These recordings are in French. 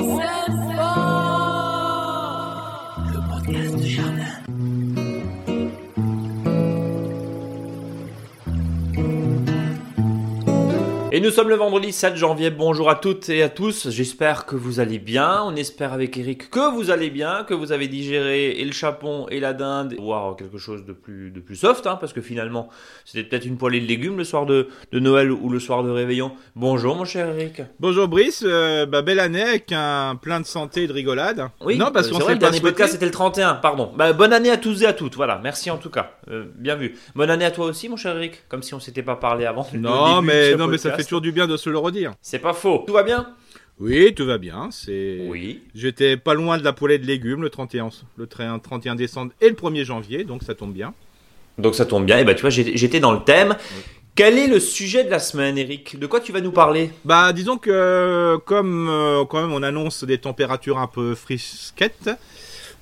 Le podcast. Et nous sommes le vendredi 7 janvier. Bonjour à toutes et à tous. J'espère que vous allez bien. On espère avec Eric que vous allez bien, que vous avez digéré et le chapon et la dinde, voire quelque chose de plus, de plus soft, hein, parce que finalement, c'était peut-être une poêlée de légumes le soir de, de, Noël ou le soir de réveillon. Bonjour mon cher Eric. Bonjour Brice. Euh, bah, belle année avec un plein de santé et de rigolade. Oui, non, parce qu'on le dernier podcast c'était le 31, pardon. Bah, bonne année à tous et à toutes. Voilà, merci en tout cas. Euh, bien vu. Bonne année à toi aussi mon cher Eric, comme si on s'était pas parlé avant. Non, mais, non mais ça fait toujours du bien de se le redire. C'est pas faux. Tout va bien? Oui, tout va bien. C'est. Oui. J'étais pas loin de la poêlée de légumes le 31, le 31 décembre et le 1er janvier, donc ça tombe bien. Donc ça tombe bien. Et bah tu vois, j'étais dans le thème. Quel est le sujet de la semaine, Eric? De quoi tu vas nous parler? Bah, disons que comme euh, quand même on annonce des températures un peu frisquettes,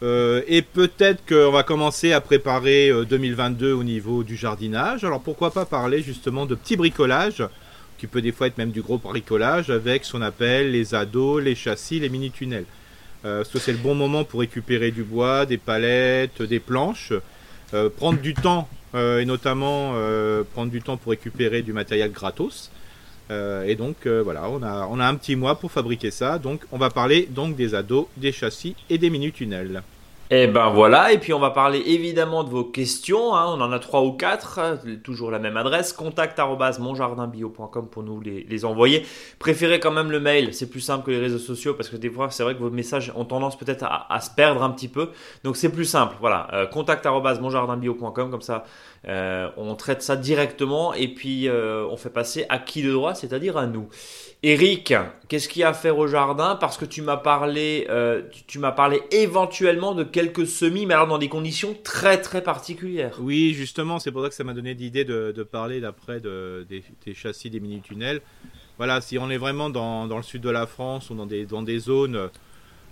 euh, et peut-être qu'on va commencer à préparer 2022 euh, au niveau du jardinage. Alors pourquoi pas parler justement de petits bricolages qui peut des fois être même du gros bricolage avec ce qu'on appelle les ados, les châssis, les mini-tunnels. Euh, c'est le bon moment pour récupérer du bois, des palettes, des planches, euh, prendre du temps euh, et notamment euh, prendre du temps pour récupérer du matériel gratos. et donc voilà, on a, on a un petit mois pour fabriquer ça. Donc on va parler donc des ados, des châssis et des mini-tunnels. Et eh ben voilà, et puis on va parler évidemment de vos questions, hein. on en a trois ou quatre, toujours la même adresse, contact.monjardinbio.com pour nous les, envoyer. Préférez quand même le mail, c'est plus simple que les réseaux sociaux parce que des fois c'est vrai que vos messages ont tendance peut-être à, se perdre un petit peu, donc c'est plus simple, voilà, euh, contact.monjardinbio.com, comme ça euh, on traite ça directement. Et puis euh, on fait passer à qui de droit, c'est-à-dire à nous. Eric, qu'est-ce qu'il y a à faire au jardin? Parce que tu m'as parlé, euh, tu, m'as parlé éventuellement de quelques semis, mais alors dans des conditions très très particulières. Oui, justement, c'est pour ça que ça m'a donné l'idée de, parler d'après de, des, châssis des mini-tunnels. Voilà, si on est vraiment dans, le sud de la France ou dans des, dans des zones...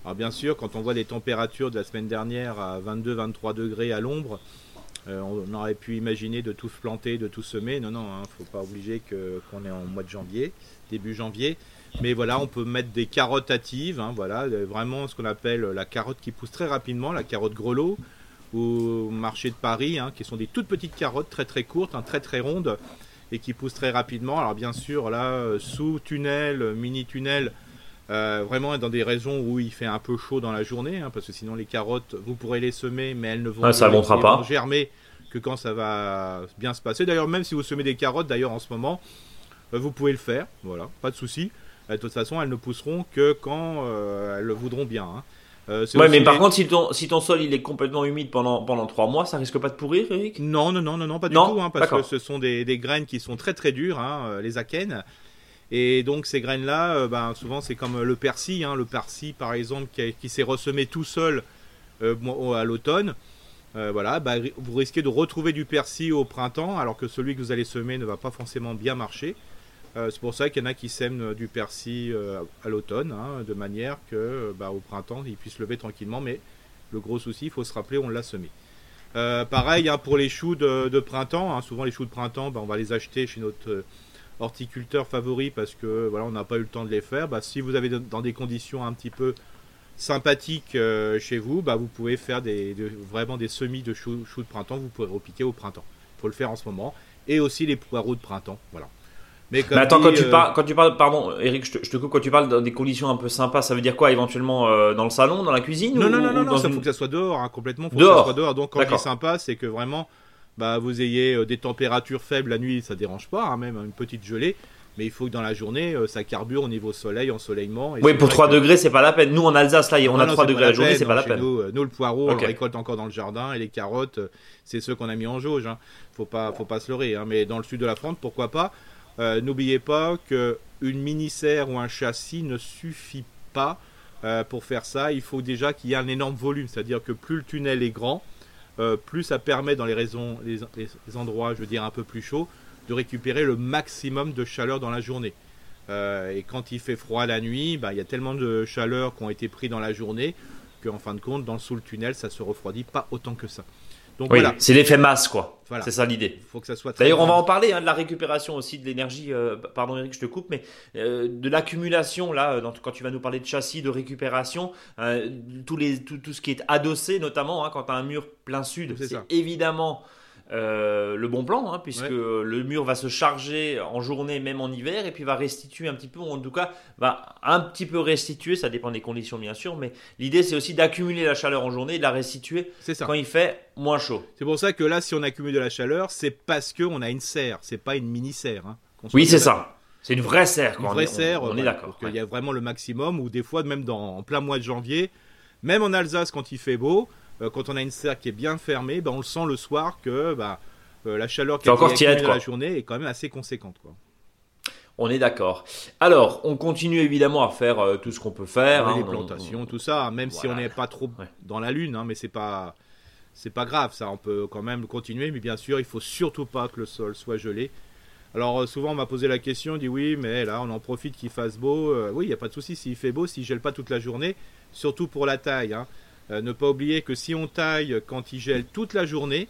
Alors bien sûr, quand on voit les températures de la semaine dernière à 22-23 degrés à l'ombre, euh, on aurait pu imaginer de tout planter, de tout semer. Non, non, il hein, ne faut pas obliger qu'on est en mois de janvier, début janvier. Mais voilà, on peut mettre des carottes hâtives. Hein, voilà, euh, vraiment ce qu'on appelle la carotte qui pousse très rapidement, la carotte grelot, au marché de Paris, hein, qui sont des toutes petites carottes très très courtes, très très rondes et qui poussent très rapidement. Alors bien sûr, là, euh, sous tunnel, mini tunnel, euh, vraiment dans des raisons où il fait un peu chaud dans la journée, hein, parce que sinon les carottes, vous pourrez les semer, mais elles ne vont, ah, ça pas. germer que quand ça va bien se passer. D'ailleurs, même si vous semez des carottes, d'ailleurs en ce moment, euh, vous pouvez le faire, voilà, pas de souci. Euh, de toute façon, elles ne pousseront que quand elles le voudront bien. Hein. ouais, mais par contre, si ton, si ton sol il est complètement humide pendant pendant trois mois, ça risque pas de pourrir, Eric? Non, non, non, non, non, pas du tout, hein, parce que ce sont des, des, graines qui sont très très dures, hein, les akènes. Et donc ces graines-là, euh, ben, souvent c'est comme le persil, hein, le persil par exemple qui, s'est ressemé tout seul euh, à l'automne. Euh, voilà, bah, vous risquez de retrouver du persil au printemps, alors que celui que vous allez semer ne va pas forcément bien marcher. C'est pour ça qu'il y en a qui sèment du persil à l'automne, hein, de manière que bah, au printemps il puisse lever tranquillement. Mais le gros souci, il faut se rappeler, on l'a semé. pareil hein, pour les choux de, printemps. souvent les choux de printemps, bah, on va les acheter chez notre horticulteurs favoris parce que voilà, on n'a pas eu le temps de les faire. Bah, si vous avez dans des conditions un petit peu sympathiques euh, chez vous, vous pouvez faire vraiment des semis de choux, de printemps. Vous pourrez repiquer au printemps. Il faut le faire en ce moment. Et aussi les poireaux de printemps. Voilà. Mais, attends, quand, tu euh, parles, quand tu parles, pardon, Eric, je te, coupe, quand tu parles dans des conditions un peu sympas, ça veut dire quoi Éventuellement euh, dans le salon, dans la cuisine Non, non, non, non, non, ça faut que ça soit dehors, hein, complètement. Faut dehors. Que ça soit dehors. Donc quand c'est sympa, c'est que vraiment bah, vous ayez euh, des températures faibles la nuit, ça dérange pas, hein, même une petite gelée. Mais il faut que dans la journée, ça carbure au niveau soleil, ensoleillement. oui, pour 3 degrés, c'est pas la peine. Nous, en Alsace, là, on a 3 degrés la, journée, c'est pas la peine. Nous, nous, le poireau, on le récolte encore dans le jardin. Et les carottes, c'est ceux qu'on a mis en jauge. Hein. Faut pas, faut pas se leurrer. Hein. Mais dans le sud de la France, pourquoi pas? N'oubliez pas qu'une mini-serre ou un châssis ne suffit pas pour faire ça. Il faut déjà qu'il y ait un énorme volume. C'est-à-dire que plus le tunnel est grand, euh, plus ça permet dans les, raisons, les, endroits, je veux un peu plus chauds, de récupérer le maximum de chaleur dans la journée. Euh, et quand il fait froid la nuit, bah, il y a tellement de chaleur qui ont été pris dans la journée qu'en fin de compte, dans le sous le tunnel, ça se refroidit pas autant que ça. Donc oui, c'est l'effet masse, quoi. C'est ça l'idée. Faut que ça soit. D'ailleurs, on va en parler hein, de la récupération aussi de l'énergie. Euh, pardon, Eric, je te coupe, mais euh, de l'accumulation là, quand tu vas nous parler de châssis, de récupération, euh, tout, les, tout, tout, ce qui est adossé, notamment hein, quand tu as un mur plein sud, c'est évidemment euh, le bon plan, hein, puisque le mur va se charger en journée, même en hiver, et puis va restituer un petit peu, ou en tout cas va un petit peu restituer, ça dépend des conditions bien sûr, mais l'idée c'est aussi d'accumuler la chaleur en journée et de la restituer quand il fait moins chaud. C'est pour ça que là, si on accumule de la chaleur, c'est parce qu'on a une serre, c'est pas une mini serre. Hein, oui, c'est ça. C'est une vraie serre. Une vraie serre, on, est d'accord. Il y a vraiment le maximum, ou des fois, même dans, en plein mois de janvier, même en Alsace, quand il fait beau, euh, quand on a une serre qui est bien fermée, ben, on le sent le soir que bah, euh, la chaleur qui est encore tiède, la journée est quand même assez conséquente. Quoi. On est d'accord. Alors, on continue évidemment à faire euh, tout ce qu'on peut faire. Hein, les plantations, tout ça, même si on n'est pas trop dans la lune, hein, mais c'est pas c'est pas grave, ça. On peut quand même continuer, mais bien sûr, il faut surtout pas que le sol soit gelé. Alors souvent on m'a posé la question, on dit oui, mais là on en profite qu'il fasse beau. oui, il n'y a pas de souci s'il fait beau, s'il gèle pas toute la journée, surtout pour la taille. Hein. Euh, ne pas oublier que si on taille quand il gèle toute la journée,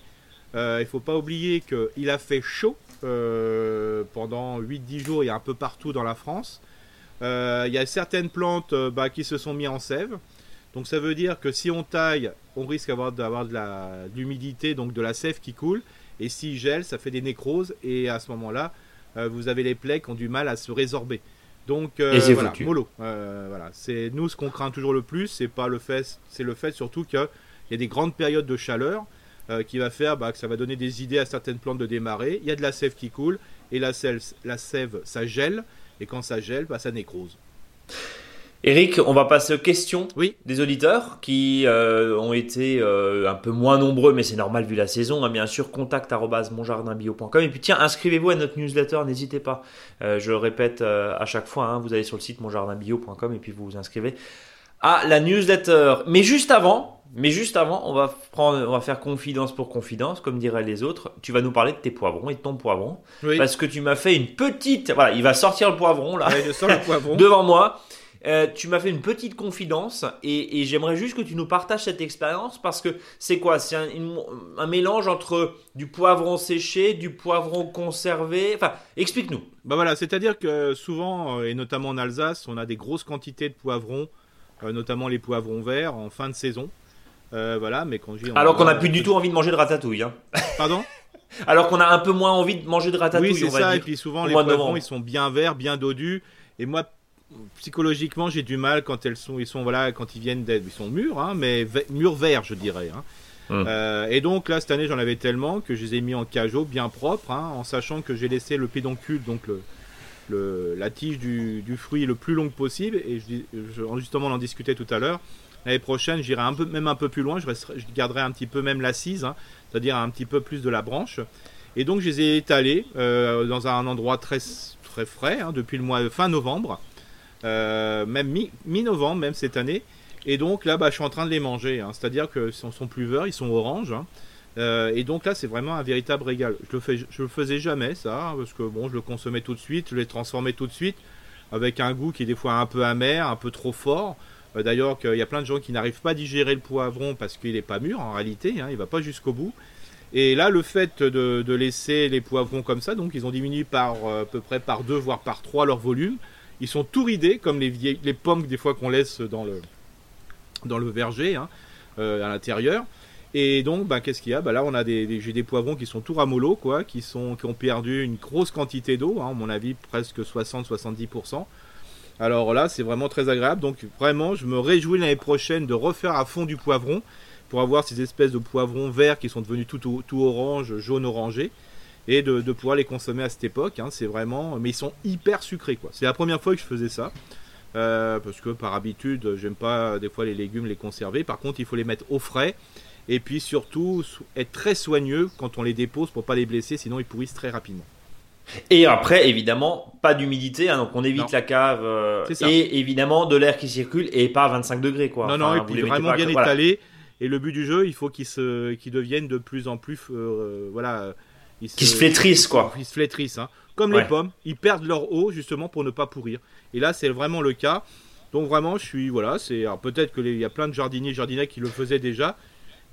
euh, il ne faut pas oublier qu'il a fait chaud euh, pendant 8-10 jours, il y a un peu partout dans la France. il y a certaines plantes bah, qui se sont mis en sève. Donc ça veut dire que si on taille, on risque d'avoir de l'humidité, donc de la sève qui coule. Et s'il gèle, ça fait des nécroses. Et à ce moment-là, vous avez les plaies qui ont du mal à se résorber. Donc euh, voilà, mollo. Euh, voilà, c'est nous ce qu'on craint toujours le plus, c'est pas le fait, c'est le fait surtout qu'il y a des grandes périodes de chaleur euh, qui va faire bah, que ça va donner des idées à certaines plantes de démarrer. Il y a de la sève qui coule et la sève, la sève ça gèle et quand ça gèle, bah, ça nécrose. Eric, on va passer aux questions des auditeurs qui euh, ont été euh, un peu moins nombreux, mais c'est normal vu la saison. Hein, bien sûr, contact monjardinbio.com. Et puis tiens, inscrivez-vous à notre newsletter, n'hésitez pas. Euh, je le répète à chaque fois, hein, vous allez sur le site monjardinbio.com et puis vous vous inscrivez à la newsletter. Mais juste avant, mais juste avant, on va prendre, on va faire confidence pour confidence, comme diraient les autres. Tu vas nous parler de tes poivrons et de ton poivron, parce que tu m'as fait une petite, voilà, il va sortir le poivron là, le poivron. devant moi. Euh, tu m'as fait une petite confidence et, j'aimerais juste que tu nous partages cette expérience parce que c'est quoi? C'est un, mélange entre du poivron séché, du poivron conservé? Enfin, explique-nous. Bah voilà, c'est-à-dire que souvent, euh, et notamment en Alsace, on a des grosses quantités de poivrons, euh, notamment les poivrons verts en fin de saison. voilà, mais quand Alors qu'on n'a plus du tout envie de manger de ratatouille. Hein. Pardon? Alors qu'on a un peu moins envie de manger de ratatouille. Oui, c'est ça. Et puis souvent, les poivrons, ils sont bien verts, bien dodus. Et moi, psychologiquement, j'ai du mal quand elles sont, ils sont voilà, quand ils viennent d'être, ils sont mûrs, hein, mais mûrs verts, je dirais. Hein. Hum. Euh, et donc là, cette année, j'en avais tellement que je les ai mis en cajot, bien propre, hein, en sachant que j'ai laissé le pédoncule, donc le, la tige du, fruit le plus longue possible. Et je, justement, on en discutait tout à l'heure. L'année prochaine, j'irai un peu, même un peu plus loin. Je, je garderai un petit peu même l'assise, c'est-à-dire un petit peu plus de la branche. Et donc, je les ai étalés euh, dans un endroit très très frais depuis le mois fin novembre. Euh, même mi-novembre, même cette année. Et donc là, bah, je suis en train de les manger. Hein. C'est-à-dire que sont, sont plus verts, ils sont oranges. Hein. Euh, et donc là, c'est vraiment un véritable régal. Je le, le faisais jamais, ça, parce que bon, je le consommais tout de suite, je les transformais tout de suite, avec un goût qui est des fois un peu amer, un peu trop fort. Euh, d'ailleurs, il y a plein de gens qui n'arrivent pas à digérer le poivron parce qu'il n'est pas mûr en réalité, hein, il va pas jusqu'au bout. Et là, le fait de, de, laisser les poivrons comme ça, donc ils ont diminué par à peu près par deux, voire par trois leur volume. Ils sont tout ridés, comme les, vieilles, les pommes des fois qu'on laisse dans le, dans le verger, hein, euh, à l'intérieur. Et donc, bah, qu'est-ce qu'il y a? Bah, Là, on a des, j'ai des poivrons qui sont tout ramollos, quoi, qui, sont, qui ont perdu une grosse quantité d'eau, hein, à mon avis, presque 60-70%. Alors là, c'est vraiment très agréable. Donc, vraiment, je me réjouis l'année prochaine de refaire à fond du poivron pour avoir ces espèces de poivrons verts qui sont devenus tout, tout orange, jaune orangé et de, pouvoir les consommer à cette époque. Hein, c'est vraiment, mais ils sont hyper sucrés quoi. C'est la première fois que je faisais ça. Euh, parce que par habitude, j'aime pas des fois les légumes les conserver. Par contre, il faut les mettre au frais. Et puis surtout, être très soigneux quand on les dépose pour pas les blesser, sinon ils pourrissent très rapidement. Et après, évidemment, pas d'humidité, hein, donc on évite la cave euh, et évidemment de l'air qui circule et pas à 25 degrés quoi. Non, non, et puis vraiment bien étalé. Et le but du jeu, il faut qu'ils se, qu'ils deviennent de plus en plus, euh, voilà, ils se, qui se flétrissent, quoi. Ils se flétrissent, hein. Comme les pommes, ils perdent leur eau justement pour ne pas pourrir. Et là, c'est vraiment le cas. Donc vraiment, je suis voilà, c'est peut-être que il y a plein de jardiniers, jardiniers qui le faisaient déjà,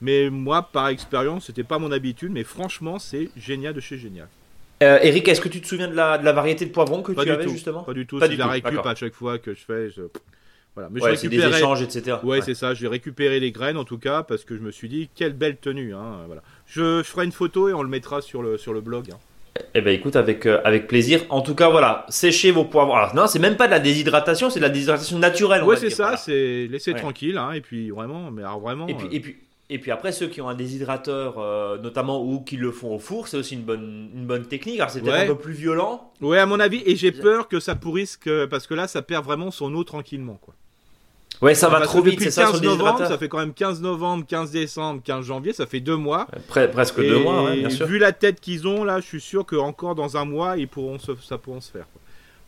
Mais moi, par expérience, c'était pas mon habitude, mais franchement, c'est génial de chez génial. Euh, Eric, est-ce que tu te souviens de la, de la variété de poivrons que tu avais justement Pas du tout. c'est la récup à chaque fois que je fais. Voilà. Mais ouais, je des échanges, etc. Ouais, c'est ça. J'ai récupéré les graines en tout cas parce que je me suis dit quelle belle tenue. Hein, voilà. Je, ferai une photo et on le mettra sur le, sur le blog. Hein. Eh ben écoute avec euh, avec plaisir. En tout cas voilà, séchez vos poivrons. Alors non, c'est même pas de la déshydratation, c'est de la déshydratation naturelle. Ouais, c'est ça, c'est laisser tranquille hein, et puis vraiment mais alors vraiment Et puis et puis et puis après, ceux qui ont un déshydrateur, euh, notamment, ou qui le font au four, c'est aussi une bonne, une bonne technique. Alors c'est peut-être un peu plus violent. Ouais, à mon avis, et j'ai peur que ça pourrisse, que, parce que là, ça perd vraiment son eau tranquillement. Quoi. Ouais, ça va trop vite, c'est ça sur novembre, Ça fait quand même 15 novembre, 15 décembre, 15 janvier, ça fait deux mois. presque deux mois, ouais, bien sûr. Vu la tête qu'ils ont, là, je suis sûr qu'encore dans un mois, ils pourront se, ça pourront se faire.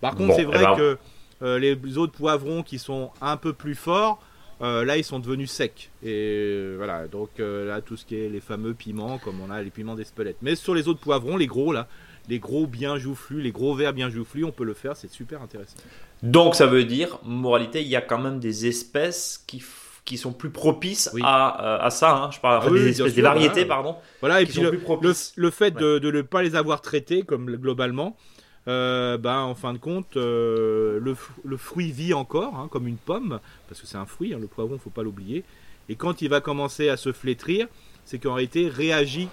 Par contre, c'est vrai eh ben, que euh, les autres poivrons qui sont un peu plus forts, euh, là, ils sont devenus secs. Et euh, voilà, donc euh, là, tout ce qui est les fameux piments, comme on a les piments d'Espelette. Mais sur les autres poivrons, les gros là, les gros bien joufflus, les gros verts bien joufflus, on peut le faire, c'est super intéressant. Donc ça veut dire, moralité, il y a quand même des espèces qui qui sont plus propices à, à, ça. Hein. Je parle ah des espèces, des variétés, pardon. Voilà, et puis le, le, fait de, de ne pas les avoir traitées, comme globalement, euh, bah, en fin de compte, euh, le, fruit vit encore, hein, comme une pomme, parce que c'est un fruit, hein, le poivron, faut pas l'oublier. Et quand il va commencer à se flétrir, c'est qu'en réalité, réagit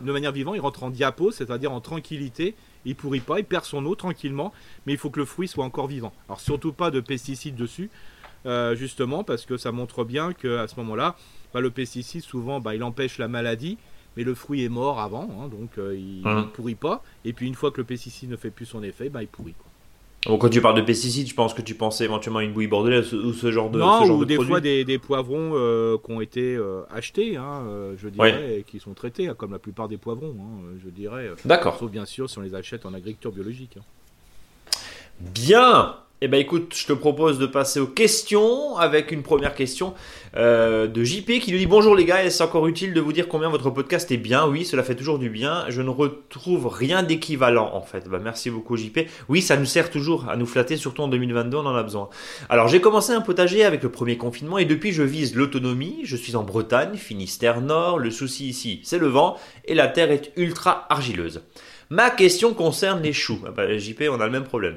de manière vivante, il rentre en diapo, c'est-à-dire en tranquillité, il pourrit pas, il perd son eau tranquillement, mais il faut que le fruit soit encore vivant. Alors surtout pas de pesticides dessus, euh, justement, parce que ça montre bien qu'à ce moment-là, bah, le pesticide, souvent, bah, il empêche la maladie, mais le fruit est mort avant, hein, donc euh, il ne hum. pourrit pas. Et puis une fois que le pesticide ne fait plus son effet, bah, il pourrit. Quoi. Quand tu parles de pesticides, je pense que tu pensais éventuellement à une bouille bordelaise ou ce genre de Non, ce genre ou des fois des, des poivrons euh, qui ont été euh, achetés, hein, je dirais, et qui sont traités, hein, comme la plupart des poivrons, je dirais. D'accord. Sauf bien sûr si on les achète en agriculture biologique. Bien eh ben écoute, je te propose de passer aux questions avec une première question euh, de JP qui nous dit bonjour les gars, est-ce encore utile de vous dire combien votre podcast est bien? Oui, cela fait toujours du bien. Je ne retrouve rien d'équivalent en fait. Bah, merci beaucoup JP. Oui, ça nous sert toujours à nous flatter, surtout en 2022, on en a besoin. Alors j'ai commencé un potager avec le premier confinement et depuis je vise l'autonomie. Je suis en Bretagne, Finistère Nord. Le souci ici, c'est le vent et la terre est ultra argileuse. Ma question concerne les choux. Ah bah, JP, on a le même problème.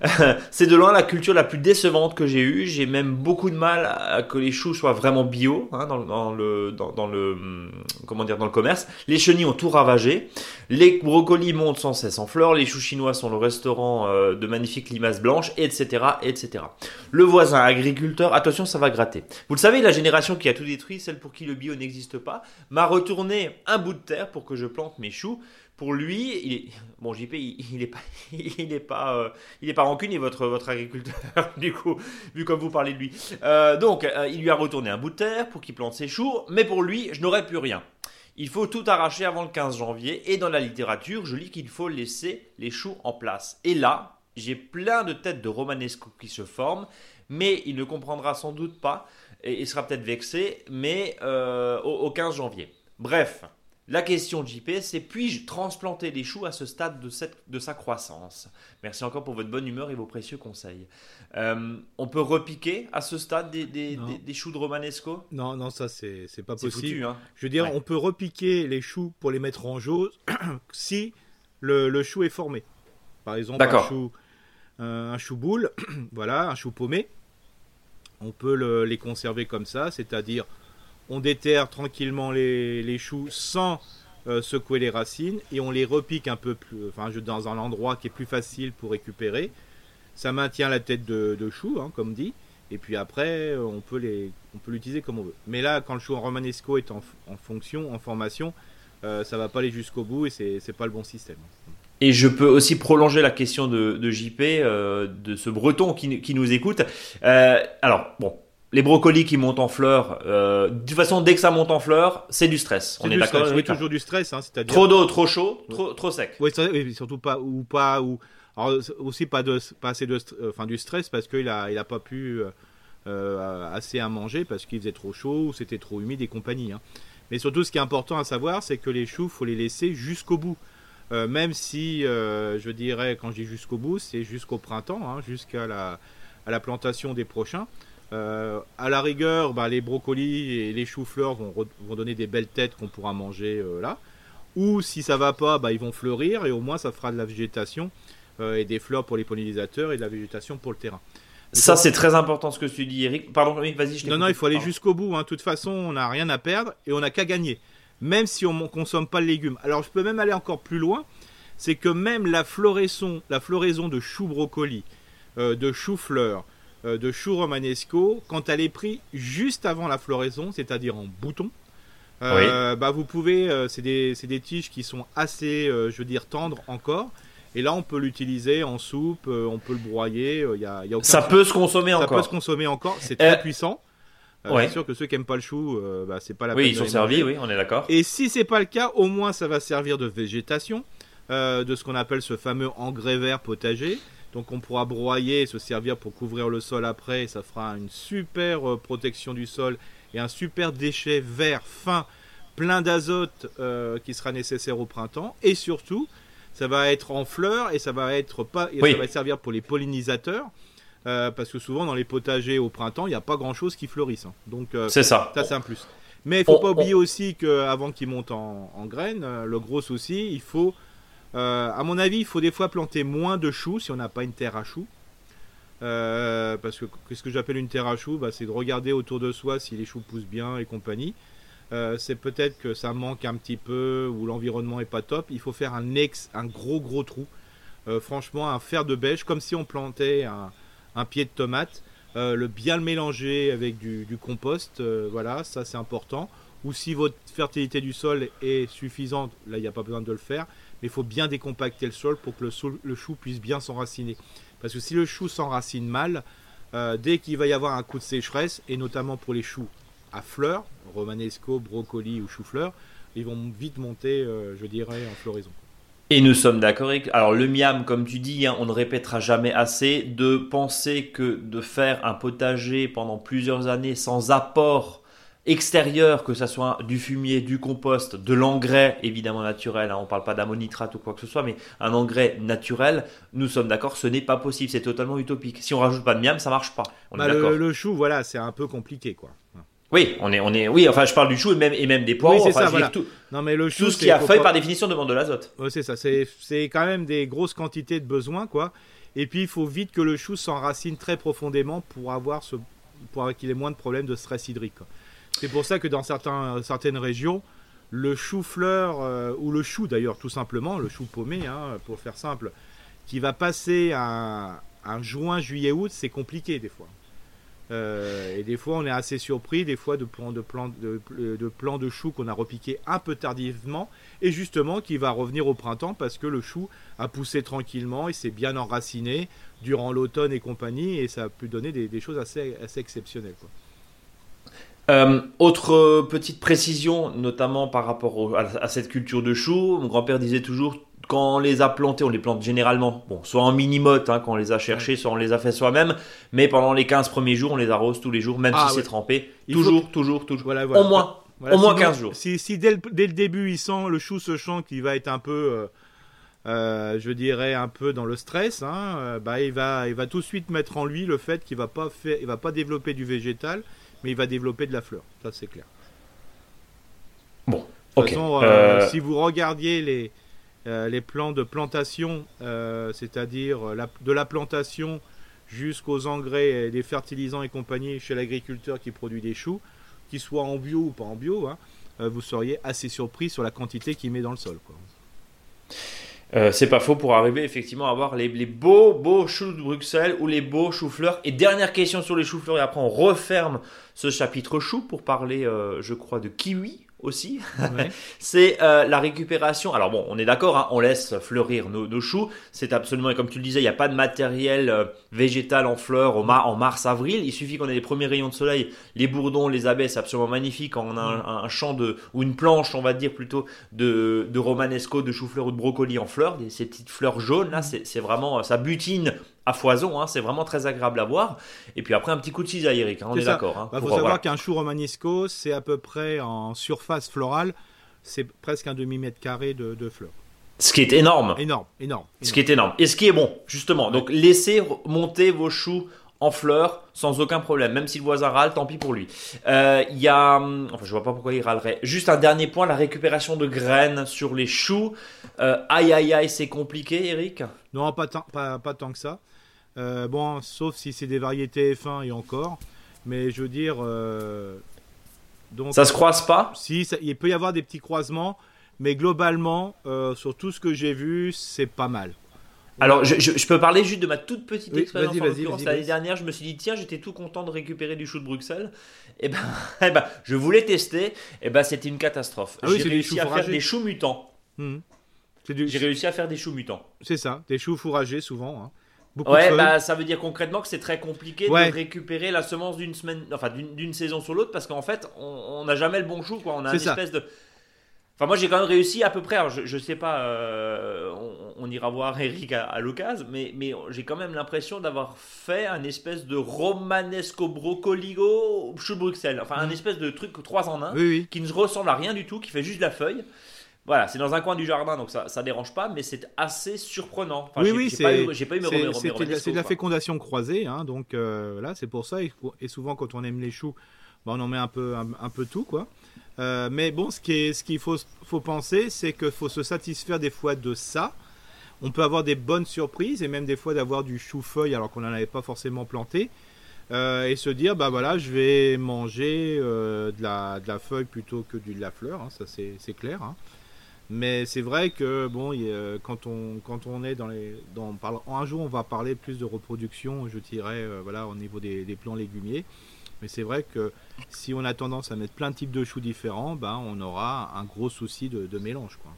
C'est de loin la culture la plus décevante que j'ai eue. J'ai même beaucoup de mal à que les choux soient vraiment bio hein, dans, le hum, comment dire dans le commerce. Les chenilles ont tout ravagé. Les brocolis montent sans cesse en fleurs. Les choux chinois sont le restaurant euh, de magnifiques limaces blanches, etc., etc. Le voisin agriculteur, attention, ça va gratter. Vous le savez, la génération qui a tout détruit, celle pour qui le bio n'existe pas, m'a retourné un bout de terre pour que je plante mes choux pour lui, il est, bon JP, il, n'est pas, il est pas, euh, il est pas rancunier votre votre agriculteur du coup, vu comme vous parlez de lui. Euh, donc, euh, il lui a retourné un bout de terre pour qu'il plante ses choux, mais pour lui, je n'aurais plus rien. Il faut tout arracher avant le 15 janvier, et dans la littérature, je lis qu'il faut laisser les choux en place. Et là, j'ai plein de têtes de romanesco qui se forment, mais il ne comprendra sans doute pas, et il sera peut-être vexé, mais au 15 janvier. Bref, la question de JP, c'est puis-je transplanter les choux à ce stade de, cette, de sa croissance? Merci encore pour votre bonne humeur et vos précieux conseils. Euh, on peut repiquer à ce stade des, des, choux de Romanesco? Non, non, ça c'est pas possible. Hein. Je veux dire, on peut repiquer les choux pour les mettre en jauge si le, chou est formé. Par exemple, un chou, un chou boule, voilà, un chou paumé. On peut les conserver comme ça, c'est-à-dire on déterre tranquillement les, choux sans euh, secouer les racines et on les repique un peu plus, enfin, dans un endroit qui est plus facile pour récupérer. Ça maintient la tête de, chou, hein, comme dit. Et puis après, on peut les, on peut l'utiliser comme on veut. Mais là, quand le chou en romanesco est en, fonction, en formation, euh, ça va pas aller jusqu'au bout et c'est, c'est pas le bon système. Et je peux aussi prolonger la question de, JP, euh, de ce breton qui, qui nous écoute. alors, bon, les brocolis qui montent en fleurs, euh, de toute façon, dès que ça monte en fleurs, c'est du stress. On est, d'accord Oui, toujours du stress, hein, trop d'eau, trop chaud, trop, trop sec. Oui, surtout pas ou pas ou alors, aussi pas de pas assez de enfin du stress parce qu'il a il a pas pu euh, euh, assez à manger parce qu'il faisait trop chaud ou c'était trop humide et compagnie. Hein. Mais surtout, ce qui est important à savoir, c'est que les choux, faut les laisser jusqu'au bout. même si, je dirais, quand je dis jusqu'au bout, c'est jusqu'au printemps, hein, jusqu'à la, à la plantation des prochains. À la rigueur, bah, les brocolis et les choux-fleurs vont, vont, donner des belles têtes qu'on pourra manger là. Ou si ça va pas, bah, ils vont fleurir et au moins ça fera de la végétation et des fleurs pour les pollinisateurs et de la végétation pour le terrain. Ça, c'est très important ce que tu dis, Eric. Pardon, vas-y, je Non, non, il faut aller jusqu'au bout. Hein. De toute façon, on n'a rien à perdre et on n'a qu'à gagner. Même si on ne consomme pas le légume. Alors, je peux même aller encore plus loin. C'est que même la floraison, la floraison de choux brocoli, euh, de choux-fleurs, euh, de choux romanesco, quand elle est prise juste avant la floraison, c'est-à-dire en bouton, euh, bah vous pouvez, c'est des, des, tiges qui sont assez, je veux dire, tendres encore. Et là, on peut l'utiliser en soupe, euh, on peut le broyer. Euh, y a, y a ça peut se consommer encore. Ça peut se consommer encore. C'est très euh, puissant. C'est sûr que ceux qui aiment pas le chou, bah, c'est pas la oui, peine. Oui, ils sont servis, oui, on est d'accord. Et si c'est pas le cas, au moins ça va servir de végétation, de ce qu'on appelle ce fameux engrais vert potager. Donc on pourra broyer et se servir pour couvrir le sol après. Ça fera une super protection du sol et un super déchet vert fin, plein d'azote qui sera nécessaire au printemps. Et surtout, ça va être en fleurs et ça va être pas, et ça va servir pour les pollinisateurs. Euh, parce que souvent dans les potagers au printemps, il n'y a pas grand chose qui fleurisse. Hein. Donc euh, c'est ça. Ça c'est un plus. Mais il faut pas oublier aussi qu'avant qu'ils montent en, graines, euh, le gros souci, il faut, à mon avis, il faut des fois planter moins de choux si on n'a pas une terre à choux. parce que ce que j'appelle une terre à choux, bah, c'est de regarder autour de soi si les choux poussent bien et compagnie. Euh, c'est peut-être que ça manque un petit peu ou l'environnement est pas top. Il faut faire un ex, un gros gros trou. Euh, franchement, un fer de bêche, comme si on plantait un, pied de tomate. Euh, le bien le mélanger avec du, compost, voilà, ça c'est important. Ou si votre fertilité du sol est suffisante, là il n'y a pas besoin de le faire, il faut bien décompacter le sol pour que le, chou puisse bien s'enraciner. Parce que si le chou s'enracine mal, dès qu'il va y avoir un coup de sécheresse, et notamment pour les choux à fleurs, romanesco, brocoli ou chou-fleur, ils vont vite monter, euh, je dirais, en floraison. Et nous sommes d'accord. Alors, le miam, comme tu dis, hein, on ne répétera jamais assez de penser que de faire un potager pendant plusieurs années sans apport extérieur, que ce soit du fumier, du compost, de l'engrais évidemment naturel, hein, on ne parle pas d'ammonitrate ou quoi que ce soit, mais un engrais naturel, nous sommes d'accord, ce n'est pas possible, c'est totalement utopique. Si on rajoute pas de miam, ça marche pas. Bah, le, le, chou, voilà, c'est un peu compliqué, quoi. Oui, on est, on est, oui, enfin, je parle du chou et même, et même des poireaux. Oui, c'est ça, voilà. tout, non, mais le chou, tout ce qui a feuille, par définition, demande de l'azote. Oui, c'est ça. C'est, quand même des grosses quantités de besoins, quoi. Et puis, il faut vite que le chou s'enracine très profondément pour avoir ce, pour qu'il ait moins de problèmes de stress hydrique. C'est pour ça que dans certaines régions, le chou-fleur, euh, ou le chou d'ailleurs, tout simplement, le chou paumé, hein, pour faire simple, qui va passer un, juin, juillet, août, c'est compliqué des fois. Euh, et des fois, on est assez surpris, des fois, de plans de, plans de, de, de chou qu'on a repiqué un peu tardivement, et justement qui va revenir au printemps parce que le chou a poussé tranquillement, et s'est bien enraciné durant l'automne et compagnie, et ça a pu donner des, choses assez exceptionnelles. Euh, autre petite précision, notamment par rapport à, cette culture de chou, mon grand-père disait toujours quand on les a plantés, on les plante généralement, bon, soit en mini-motte hein, quand on les a cherchés, soit on les a fait soi-même, mais pendant les 15 premiers jours, on les arrose tous les jours, même ah si c'est trempé. toujours, toujours, toujours, Au moins, au moins 15 jours. Si, dès, le, début, il sent le chou se chant qui va être un peu, euh, euh, je dirais, un peu dans le stress, hein, euh, bah, il, va, il va tout de suite mettre en lui le fait qu'il va pas faire, il va pas développer du végétal, mais il va développer de la fleur. Ça, c'est clair. Bon, de toute façon, si vous regardiez les euh, les plans de plantation, euh, c'est-à-dire de la plantation jusqu'aux engrais, et des fertilisants et compagnie chez l'agriculteur qui produit des choux, qu'ils soient en bio ou pas en bio, hein, euh, vous seriez assez surpris sur la quantité qu'il met dans le sol. C'est pas faux pour arriver effectivement à avoir les, beaux beaux choux de Bruxelles ou les beaux choux-fleurs. Et dernière question sur les choux-fleurs et après on referme ce chapitre chou pour parler, je crois, de kiwi aussi, c'est euh, la récupération. Alors bon, on est d'accord, hein, on laisse fleurir nos, choux. C'est absolument, et comme tu le disais, il n'y a pas de matériel euh, végétal en fleurs au en mars-avril. Il suffit qu'on ait les premiers rayons de soleil. Les bourdons, les abeilles, c'est absolument magnifique. Quand on a un, champ de, ou une planche, on va dire plutôt, de, de romanesco, de chou-fleur ou de brocoli en fleurs, ces petites fleurs jaunes là, c'est vraiment, ça butine à foison, hein, c'est vraiment très agréable à voir. Et puis après un petit coup de cisaille, Eric, hein, on est, d'accord. Il hein, bah, faut savoir qu'un chou romanesco, c'est à peu près en surface florale, c'est presque un demi mètre carré de, fleurs. Ce qui est énorme. énorme. Énorme, Ce qui est énorme. Et ce qui est bon, justement. Donc laissez monter vos choux en fleurs sans aucun problème. Même si le voisin râle, tant pis pour lui. Euh, il y a, hum, enfin, je vois pas pourquoi il râlerait. Juste un dernier point, la récupération de graines sur les choux. Euh, aïe aïe aïe, c'est compliqué, Eric? Non, pas tant, pas, tant que ça. Euh, bon, sauf si c'est des variétés F1 et encore. Mais je veux dire, donc ça se croise pas? Si, il peut y avoir des petits croisements, mais globalement, sur tout ce que j'ai vu, c'est pas mal. Alors, je, peux parler juste de ma toute petite expérience. L'année dernière, je me suis dit, tiens, j'étais tout content de récupérer du chou de Bruxelles. Et eh ben, eh ben je voulais tester. Et eh ben, c'était une catastrophe. Ah j'ai réussi à faire des choux mutants. Mmh. J'ai réussi à faire des choux mutants. C'est ça, des choux fourragés souvent. Hein. Ouais, bah, ça veut dire concrètement que c'est très compliqué de récupérer la semence d'une semaine, enfin d'une saison sur l'autre, parce qu'en fait, on n'a jamais le bon chou, quoi. On a une espèce de Enfin, moi, j'ai quand même réussi à peu près. je, je sais pas, euh, on, ira voir Eric à, l'occasion, mais, mais j'ai quand même l'impression d'avoir fait un espèce de romanesco brocoligo chou Bruxelles. Enfin, un mm. espèce de truc 3 en 1 qui ne ressemble à rien du tout, qui fait juste la feuille. Voilà, c'est dans un coin du jardin, donc ça, ça dérange pas, mais c'est assez surprenant. oui, oui, j'ai pas, eu, mes C'est de la fécondation croisée, hein, donc euh, là, c'est pour ça. Et, souvent, quand on aime les choux, bah, on en met un peu, un peu tout, quoi. Euh, mais bon, ce qu'il ce qu'il faut, faut penser, c'est qu'il faut se satisfaire des fois de ça. On peut avoir des bonnes surprises et même des fois d'avoir du chou-feuille alors qu'on n'en avait pas forcément planté. Euh, et se dire, bah voilà, je vais manger euh, de, la, de, la, feuille plutôt que de la fleur, hein, ça c'est clair. Hein. Mais c'est vrai que bon, quand, on, quand on est dans les. Dans, un jour, on va parler plus de reproduction, je dirais, voilà, au niveau des, des plants légumiers. Mais c'est vrai que si on a tendance à mettre plein de types de choux différents, ben, on aura un gros souci de, mélange. Quoi.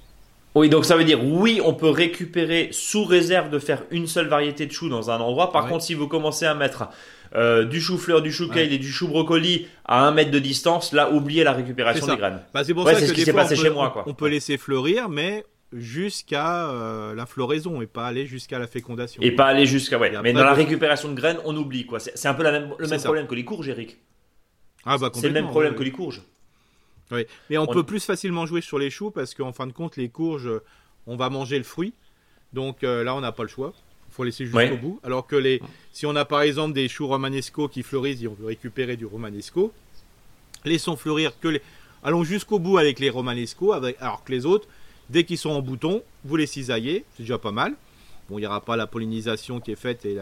Oui, donc ça veut dire oui, on peut récupérer sous réserve de faire une seule variété de choux dans un endroit. Par contre, si vous commencez à mettre euh, du chou-fleur, du chou-kale et du chou-brocoli à un mètre de distance, là, oubliez la récupération des graines. Bah, c'est pour ça que ce qui s'est passé chez moi. Quoi. On peut laisser fleurir, mais jusqu'à euh, la floraison et pas aller jusqu'à la fécondation. Et pas aller jusqu'à ouais. Mais dans la récupération de graines, on oublie quoi. C'est un peu la même, le même problème que les courges, Eric. Ah bah C'est le même problème que les courges. Oui, mais on, peut plus facilement jouer sur les choux parce qu'en fin de compte, les courges, on va manger le fruit. Donc euh, là, on n'a pas le choix. Il faut laisser jusqu'au bout. Alors que les, si on a par exemple des choux romanesco qui fleurissent et on veut récupérer du romanesco, laissons fleurir que les. Allons jusqu'au bout avec les romanesco, alors que les autres, Dès qu'ils sont en bouton, vous les cisaillez, c'est déjà pas mal. Bon, il n'y aura pas la pollinisation qui est faite, et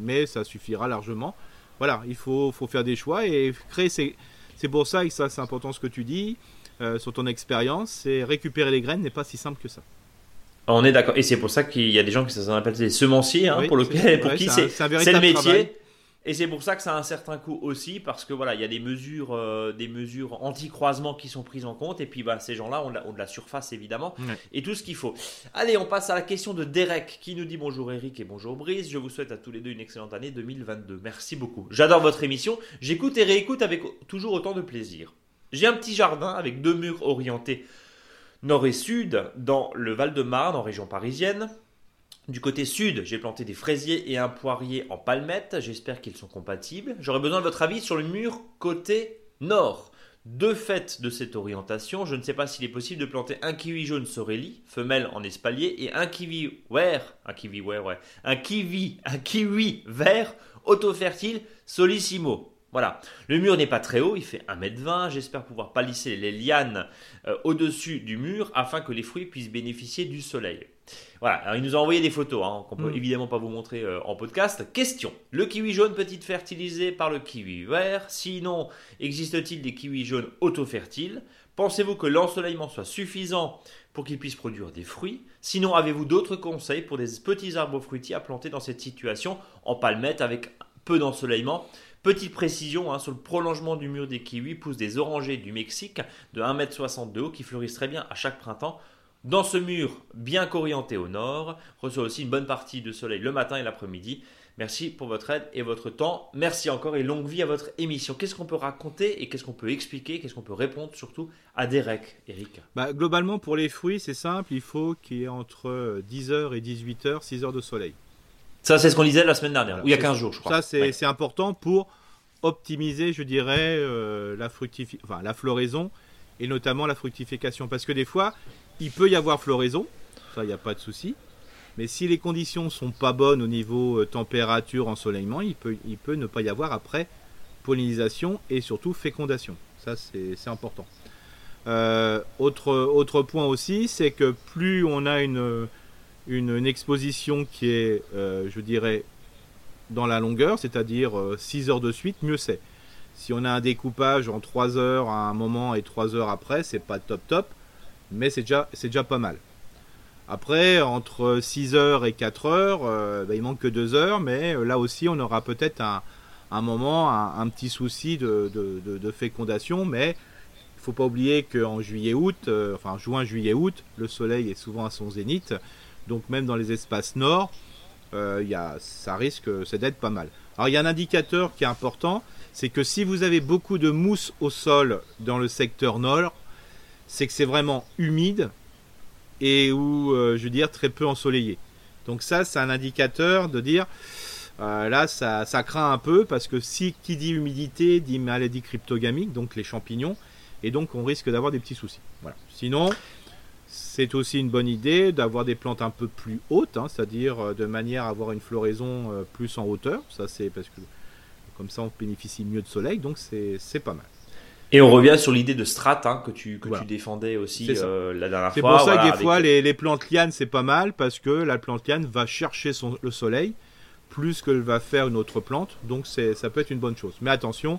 mais ça suffira largement. Voilà, il faut, faut faire des choix et créer. C'est pour ça, et ça c'est important ce que tu dis euh, sur ton expérience, c'est récupérer les graines n'est pas si simple que ça. On est d'accord, et c'est pour ça qu'il y a des gens qui s'appellent des semenciers, hein, pour, lequel, pour qui c'est le métier. Et c'est pour ça que ça a un certain coût aussi, parce que voilà, il y a des mesures, euh, des mesures anti-croisement qui sont prises en compte, et puis bah, ces gens-là ont, de la surface évidemment, et tout ce qu'il faut. Allez, on passe à la question de Derek, qui nous dit bonjour Eric et bonjour Brice, je vous souhaite à tous les deux une excellente année 2022. Merci beaucoup. J'adore votre émission, j'écoute et réécoute avec toujours autant de plaisir. J'ai un petit jardin avec deux murs orientés nord et sud dans le Val-de-Marne, en région parisienne. Du côté sud, j'ai planté des fraisiers et un poirier en palmette. J'espère qu'ils sont compatibles. J'aurais besoin de votre avis sur le mur côté nord. De fait de cette orientation, je ne sais pas s'il est possible de planter un kiwi jaune sorelli, femelle en espalier, et un kiwi vert, un kiwi ouais, un kiwi, un kiwi vert auto-fertile solissimo. Voilà. Le mur n'est pas très haut, il fait 1m20. J'espère pouvoir palisser les lianes euh, au-dessus du mur afin que les fruits puissent bénéficier du soleil. Voilà, alors il nous a envoyé des photos hein, qu'on peut mm. évidemment pas vous montrer euh, en podcast. Question le kiwi jaune peut-il fertiliser par le kiwi vert? Sinon, existe-t-il des kiwis jaunes auto-fertiles? Pensez-vous que l'ensoleillement soit suffisant pour qu'ils puissent produire des fruits? Sinon, avez-vous d'autres conseils pour des petits arbres fruitiers à planter dans cette situation en palmette avec peu d'ensoleillement? Petite précision, hein, sur le prolongement du mur des kiwis poussent des orangers du Mexique de 1m60 de haut qui fleurissent très bien à chaque printemps. Dans ce mur, bien qu'orienté au nord, reçoit aussi une bonne partie de soleil le matin et l'après-midi. Merci pour votre aide et votre temps. Merci encore et longue vie à votre émission. Qu'est-ce qu'on peut raconter et qu'est-ce qu'on peut expliquer, qu'est-ce qu'on peut répondre surtout à Derek, Eric? Bah, Globalement, pour les fruits, c'est simple. Il faut qu'il y ait entre 10h et 18h, 6 heures de soleil. Ça, c'est ce qu'on disait la semaine dernière, ou il y a 15 jours, je crois. Ça, c'est important pour optimiser, je dirais, euh, la, enfin, la floraison et notamment la fructification. Parce que des fois, il peut y avoir floraison, ça, il n'y a pas de souci. Mais si les conditions sont pas bonnes au niveau euh, température, ensoleillement, il peut, il peut ne pas y avoir après pollinisation et surtout fécondation. Ça, c'est important. Euh, autre, autre point aussi, c'est que plus on a une, une, exposition qui est, euh, je dirais, dans la longueur, c'est-à-dire 6 heures de suite, mieux c'est. Si on a un découpage en 3 heures à un moment et 3 heures après, c'est pas top top, mais c'est déjà, pas mal. Après, entre 6 heures et 4 heures, euh, bah, il manque que 2 heures, mais euh, là aussi, on aura peut-être un, moment, un, petit souci de, fécondation, mais il faut pas oublier qu'en juillet-août, euh, enfin juin, juillet-août, le soleil est souvent à son zénith, donc même dans les espaces nord, a, ça risque d'être pas mal. Alors il y a un indicateur qui est important, c'est que si vous avez beaucoup de mousse au sol dans le secteur nord, c'est que c'est vraiment humide et où, euh, je veux dire, très peu ensoleillé. Donc ça, c'est un indicateur de dire, euh, là, ça, craint un peu parce que si qui dit humidité dit maladie cryptogamique, donc les champignons, et donc on risque d'avoir des petits soucis. Voilà. Sinon, c'est aussi une bonne idée d'avoir des plantes un peu plus hautes, hein, c'est-à-dire euh, de manière à avoir une floraison plus en hauteur. Ça, c'est parce que comme ça, on bénéficie mieux de soleil, donc c'est pas mal. Et on revient sur l'idée de strat hein, que, tu, que tu défendais aussi euh, la dernière fois. C'est pour ça que des fois, les, les, plantes lianes, c'est pas mal parce que la plante liane va chercher son, le soleil plus que va faire une autre plante. Donc ça peut être une bonne chose. Mais attention,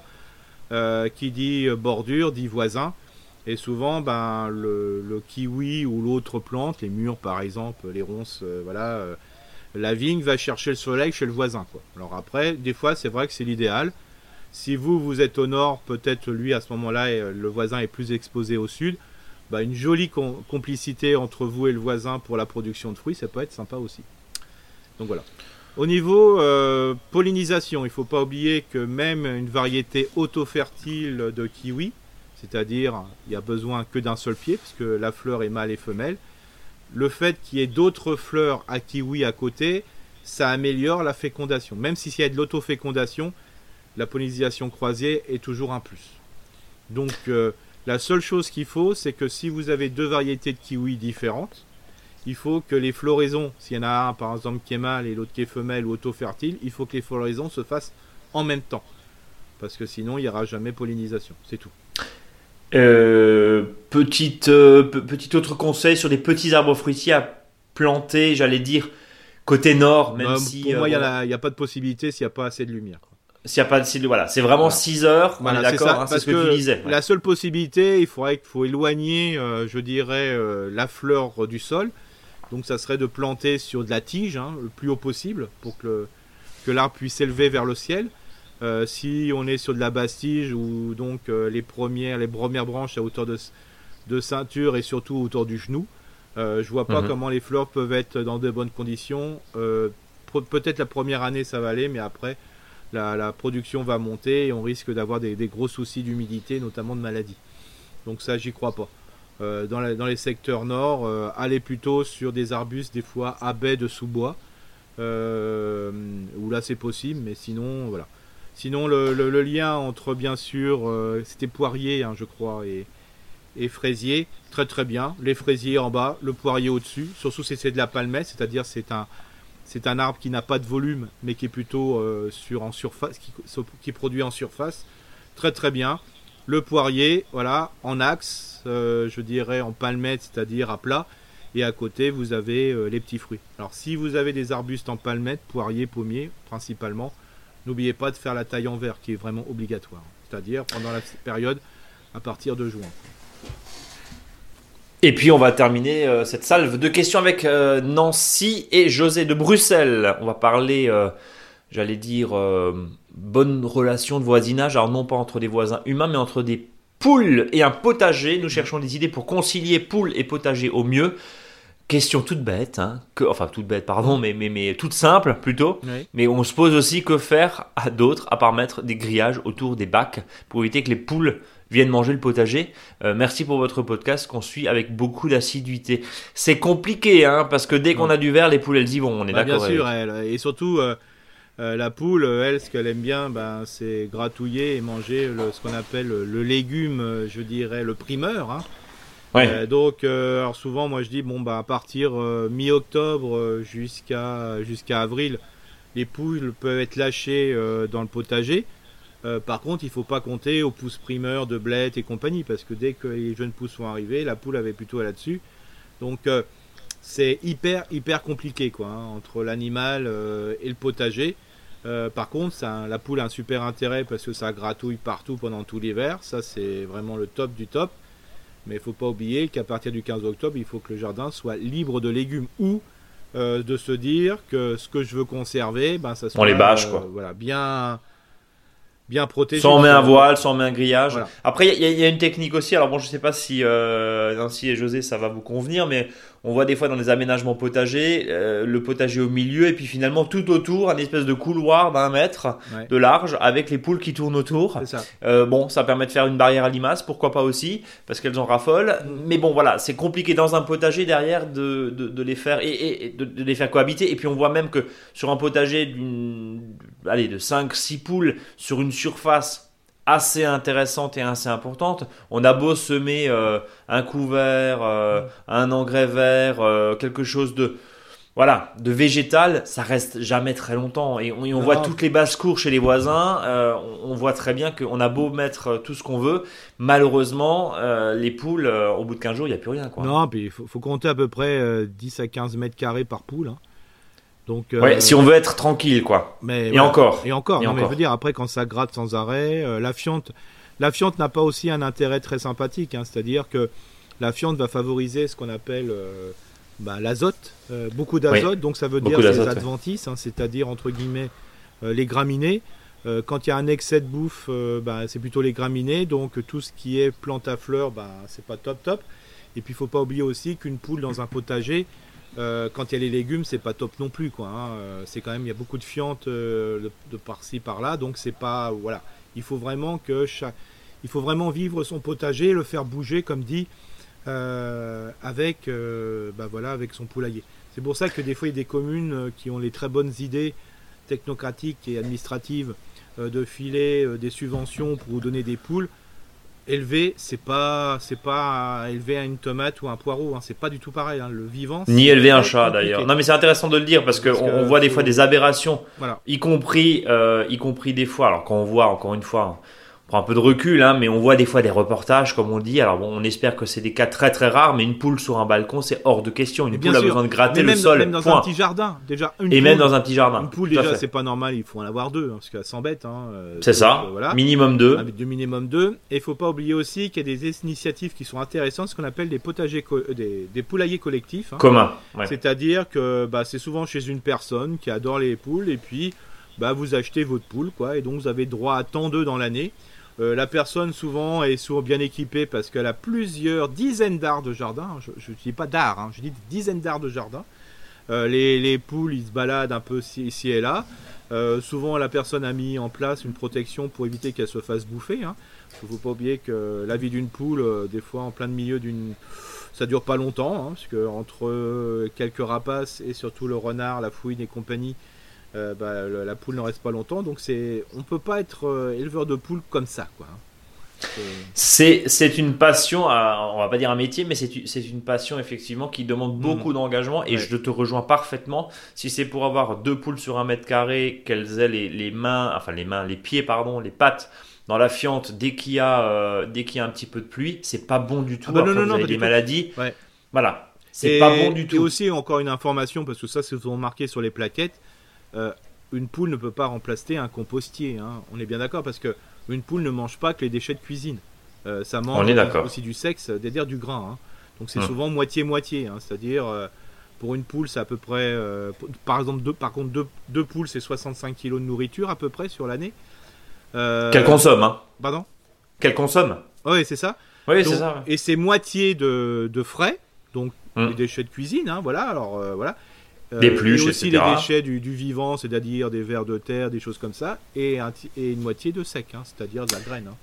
euh, qui dit bordure dit voisin. Et souvent, ben, le, kiwi ou l'autre plante, les murs par exemple, les ronces, euh, voilà, la vigne va chercher le soleil chez le voisin. Quoi. Alors après, des fois, c'est vrai que c'est l'idéal. Si vous, vous êtes au nord, peut-être lui, à ce moment-là, euh, le voisin est plus exposé au sud. Bah, une jolie complicité entre vous et le voisin pour la production de fruits, ça peut être sympa aussi. Donc voilà. Au niveau euh, pollinisation, il ne faut pas oublier que même une variété auto-fertile de kiwi, c'est-à-dire il n'y a besoin que d'un seul pied, puisque la fleur est mâle et femelle, le fait qu'il y ait d'autres fleurs à kiwi à côté, ça améliore la fécondation. Même si s'il y a de l'autofécondation, la pollinisation croisée est toujours un plus. Donc euh, la seule chose qu'il faut, c'est que si vous avez deux variétés de kiwi différentes, il faut que les floraisons, s'il y en a un par exemple qui est mâle et l'autre qui est femelle ou auto-fertile, il faut que les floraisons se fassent en même temps. Parce que sinon, il n'y aura jamais pollinisation. C'est tout. Euh, petite, euh, petit autre conseil sur des petits arbres fruitiers à planter, j'allais dire, côté nord, même si. Pour moi, il n'y a, pas de possibilité s'il n'y a pas assez de lumière. S'il n'y a pas de voilà, c'est vraiment 6 heures. Voilà, d'accord, hein, c'est ce que, tu disais. La seule possibilité, il faudrait qu'il faut éloigner, euh, je dirais, euh, la fleur du sol. Donc, ça serait de planter sur de la tige, hein, le plus haut possible, pour que, que l'arbre puisse s'élever vers le ciel. Euh, si on est sur de la basse tige ou donc les premières, les premières branches à hauteur de, de ceinture et surtout autour du genou, je vois pas mhm. comment les fleurs peuvent être dans de bonnes conditions. Peut-être la première année ça va aller, mais après la, production va monter et on risque d'avoir des, gros soucis d'humidité, notamment de maladies. Donc ça, j'y crois pas. Euh, dans, les secteurs nord, euh, allez plutôt sur des arbustes, des fois à de sous-bois, euh, où là c'est possible, mais sinon, voilà. Sinon, le, lien entre, bien sûr, c'était poirier, hein, je crois, et, fraisier, très très bien. Les fraisiers en bas, le poirier au-dessus, surtout c'est de la palmette, c'est-à-dire c'est un, c'est un arbre qui n'a pas de volume, mais qui est plutôt euh, sur, en surface, qui, produit en surface. Très très bien. Le poirier, voilà, en axe, euh, je dirais en palmette, c'est-à-dire à plat. Et à côté, vous avez euh, les petits fruits. Alors, si vous avez des arbustes en palmette, poirier, pommier, principalement, n'oubliez pas de faire la taille en verre, qui est vraiment obligatoire. C'est-à-dire pendant la période à partir de juin. Et puis on va terminer euh, cette salve de questions avec euh, Nancy et José de Bruxelles. On va parler, euh, j'allais dire, bonne relation de voisinage. Alors non pas entre des voisins humains, mais entre des poules et un potager. Nous cherchons des idées pour concilier poules et potager au mieux. Question toute bête, hein, que, enfin toute bête, pardon, mais, mais, mais toute simple plutôt. Mais on se pose aussi que faire à d'autres, à part mettre des grillages autour des bacs pour éviter que les poules viennent manger le potager. Euh, merci pour votre podcast qu'on suit avec beaucoup d'assiduité. C'est compliqué, hein, parce que dès qu'on a du verre, les poules elles y vont, on est bah, d'accord. Bien sûr, elle, et surtout euh, euh, la poule, elle, ce qu'elle aime bien, ben, c'est gratouiller et manger ce qu'on appelle le légume, je dirais le primeur. Hein. Donc, alors souvent, moi je dis bon bah à partir mi-octobre jusqu'à jusqu'à avril, les poules peuvent être lâchées dans le potager. par contre, il faut pas compter aux pousses primeurs de blettes et compagnie, parce que dès que les jeunes pousses sont arrivées, la poule avait plutôt là-dessus. Donc, c'est hyper hyper compliqué quoi hein, entre l'animal euh, et le potager. Euh, par contre, ça, la poule a un super intérêt parce que ça gratouille partout pendant tout l'hiver. Ça, c'est vraiment le top du top. Mais il faut pas oublier qu'à partir du 15 octobre, il faut que le jardin soit libre de légumes ou euh, de se dire que ce que je veux conserver, ben, ça soit On les bâche, quoi. voilà, bien, bien protégé. Sans met un voile, sans met un grillage. Après, il y, a une technique aussi. Alors bon, je sais pas si Nancy et José, ça va vous convenir, mais on voit des fois dans les aménagements potagers euh, le potager au milieu et puis finalement tout autour un espèce de couloir d'un mètre de large avec les poules qui tournent autour. Euh, bon, ça permet de faire une barrière à limaces, pourquoi pas aussi, parce qu'elles en raffolent. Mais bon, voilà, c'est compliqué dans un potager derrière de, de, les faire et, de, les faire cohabiter. Et puis on voit même que sur un potager d'une, allez, de 5-6 poules sur une surface assez intéressante et assez importante. On a beau semer euh, un couvert, euh, un engrais vert, euh, quelque chose de voilà, de végétal, ça reste jamais très longtemps. Et on, voit toutes les basses cours chez les voisins. on, voit très bien qu'on a beau mettre tout ce qu'on veut, malheureusement, les poules, au bout de 15 jours, il n'y a plus rien. Quoi. Non, puis il faut, compter à peu près 10 à 15 mètres carrés par poule. Hein. Donc, ouais, si on veut être tranquille, quoi. Mais, et, encore. et encore. Et encore. Mais je veux dire, après, quand ça gratte sans arrêt, euh, la fiente, la fiente n'a pas aussi un intérêt très sympathique. Hein, C'est-à-dire que la fiente va favoriser ce qu'on appelle euh, bah, l'azote, euh, beaucoup d'azote. donc ça veut dire les adventices, hein, c'est-à-dire entre guillemets les graminées. quand il y a un excès de bouffe, bah, c'est plutôt les graminées. Donc tout ce qui est plante à fleurs, bah, c'est pas top top. Et puis il faut pas oublier aussi qu'une poule dans un potager, euh, quand il y a les légumes, c'est pas top non plus, quoi. Hein. Euh, c'est quand même, il y a beaucoup de fientes euh, de, par-ci par-là, donc c'est pas, voilà. Il faut vraiment que il faut vraiment vivre son potager, le faire bouger, comme dit, avec, bah avec son poulailler. C'est pour ça que des fois il y a des communes qui ont les très bonnes idées technocratiques et administratives de filer des subventions pour vous donner des poules élevé, c'est pas c'est pas élever une tomate ou un poireau, hein, c'est pas du tout pareil. Hein. Le vivant. Ni élever un chat d'ailleurs. Non mais c'est intéressant de le dire parce, qu'on on voit des fois des aberrations, y compris euh, y compris des fois. Alors quand on voit encore une fois prend un peu de recul, hein, mais on voit des fois des reportages, comme on dit. Alors bon, on espère que c'est des cas très très rares, mais une poule sur un balcon, c'est hors de question. Une poule a besoin de gratter le sol. Même dans un petit jardin, déjà. Une et même dans un petit jardin. Une poule déjà, c'est pas normal. Il faut en avoir deux, hein, parce qu'elle s'embête. Hein, euh, c'est ça. Euh, voilà. Minimum deux. Avec deux minimum deux. Et il faut pas oublier aussi qu'il y a des initiatives qui sont intéressantes, ce qu'on appelle des potagers, euh, des, poulaillers collectifs. Hein. Commun. C'est-à-dire que bah, c'est souvent chez une personne qui adore les poules, et puis bah, vous achetez votre poule, quoi, et donc vous avez droit à tant d'œufs dans l'année. Euh, la personne souvent est souvent bien équipée parce qu'elle a plusieurs dizaines d'arts de jardin. Je ne dis pas d'art, hein, je dis dizaines d'arts de jardin. Euh, les, poules, ils se baladent un peu ici et là. Euh, souvent, la personne a mis en place une protection pour éviter qu'elle se fasse bouffer. Hein. Il ne faut pas oublier que la vie d'une poule, des fois en plein milieu d'une... Ça dure pas longtemps, hein, parce que entre quelques rapaces et surtout le renard, la fouine et compagnie, euh, bah, la poule ne reste pas longtemps. Donc c'est, on peut pas être euh, éleveur de poules comme ça, quoi. C'est, une passion, on va pas dire un métier, mais c'est, une passion effectivement qui demande beaucoup mm. d'engagement et je te rejoins parfaitement. Si c'est pour avoir deux poules sur un mètre carré, qu'elles aient les, mains, enfin les mains, les pieds, pardon, les pattes dans la fiente dès qu'il y a, euh, dès qu'il y a un petit peu de pluie, c'est pas bon du tout. Ah bah non, non, des maladies. Voilà. C'est pas bon du tout. Et aussi, encore une information, parce que ça, c'est souvent marqué sur les plaquettes. Euh, une poule ne peut pas remplacer un compostier. Hein. On est bien d'accord parce que une poule ne mange pas que les déchets de cuisine. Euh, ça mange aussi du sexe, c'est-à-dire du grain. Hein. Donc c'est hum. souvent moitié-moitié. Hein. C'est-à-dire euh, pour une poule, c'est à peu près, par exemple, deux, par contre deux, poules, c'est 65 kg de nourriture à peu près sur l'année. Qu'elle consomme, hein Pardon? Qu'elle consomme. Oui, c'est ça. Oui, c'est ça. Et c'est moitié de, frais, donc hum. les déchets de cuisine. voilà. Alors voilà. Euh, des pluches, et aussi les déchets du, vivant, c'est-à-dire des vers de terre, des choses comme ça, et, et une moitié de sec, hein, c'est-à-dire de la graine. Hein.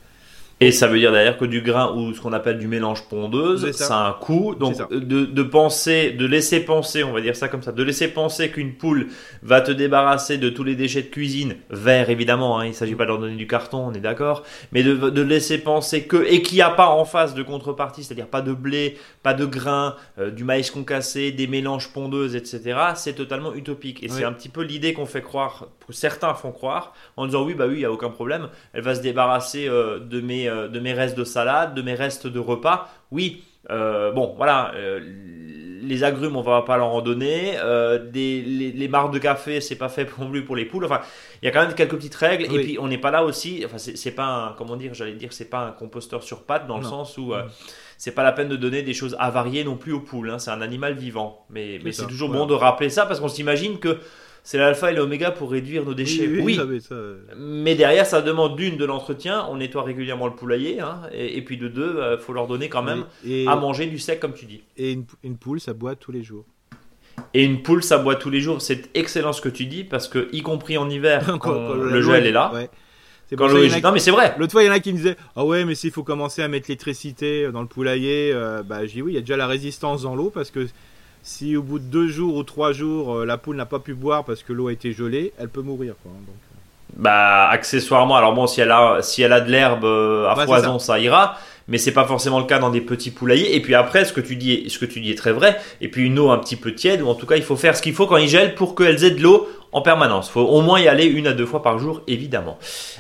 Et ça veut dire d'ailleurs que du grain ou ce qu'on appelle du mélange pondeuse, ça. a un coût. Donc de, de, penser, de laisser penser, on va dire ça comme ça, de laisser penser qu'une poule va te débarrasser de tous les déchets de cuisine, verre évidemment, hein, il ne s'agit pas de leur donner du carton, on est d'accord, mais de, de, laisser penser que, et qu'il n'y a pas en face de contrepartie, c'est-à-dire pas de blé, pas de grain, euh, du maïs concassé, des mélanges pondeuses, etc., c'est totalement utopique. Et c'est un petit peu l'idée qu'on fait croire, que certains font croire, en disant oui, bah oui, il n'y a aucun problème, elle va se débarrasser euh, de mes euh, de mes restes de salade, de mes restes de repas. Oui, euh, bon, voilà, euh, les agrumes, on va pas leur en donner. des, les, marques de café, c'est pas fait non plus pour les poules. Enfin, il y a quand même quelques petites règles. Et puis, on n'est pas là aussi. Enfin, c'est pas un, comment dire, j'allais dire, c'est pas un composteur sur pattes dans le sens où c'est pas la peine de donner des choses avariées non plus aux poules. Hein. c'est un animal vivant. Mais, mais c'est toujours bon de rappeler ça parce qu'on s'imagine que c'est l'alpha et l'oméga pour réduire nos déchets. Oui, mais, derrière, ça demande d'une de l'entretien, on nettoie régulièrement le poulailler, hein, et, puis de deux, il euh, faut leur donner quand même à manger du sec, comme tu dis. Et une, poule, ça boit tous les jours. Et une poule, ça boit tous les jours. C'est excellent ce que tu dis, parce que, y compris en hiver, quand, le gel est là. Quand Non mais c'est vrai. L'autre fois il y en a qui me disaient ah ouais mais s'il faut commencer à mettre l'électricité dans le poulailler, euh, bah je dis oui il y a déjà la résistance dans l'eau parce que si au bout de deux jours ou trois jours, euh, la poule n'a pas pu boire parce que l'eau a été gelée, elle peut mourir. Quoi, hein, donc. Euh. Bah, accessoirement, alors bon, si elle a, si elle a de l'herbe euh, à foison, ça. ira. Mais c'est pas forcément le cas dans des petits poulaillers. Et puis après, ce que tu dis, ce que tu dis est très vrai. Et puis une eau un petit peu tiède, ou en tout cas, il faut faire ce qu'il faut quand il gèle pour qu'elles aient de l'eau en permanence. Il faut au moins y aller une à deux fois par jour, évidemment.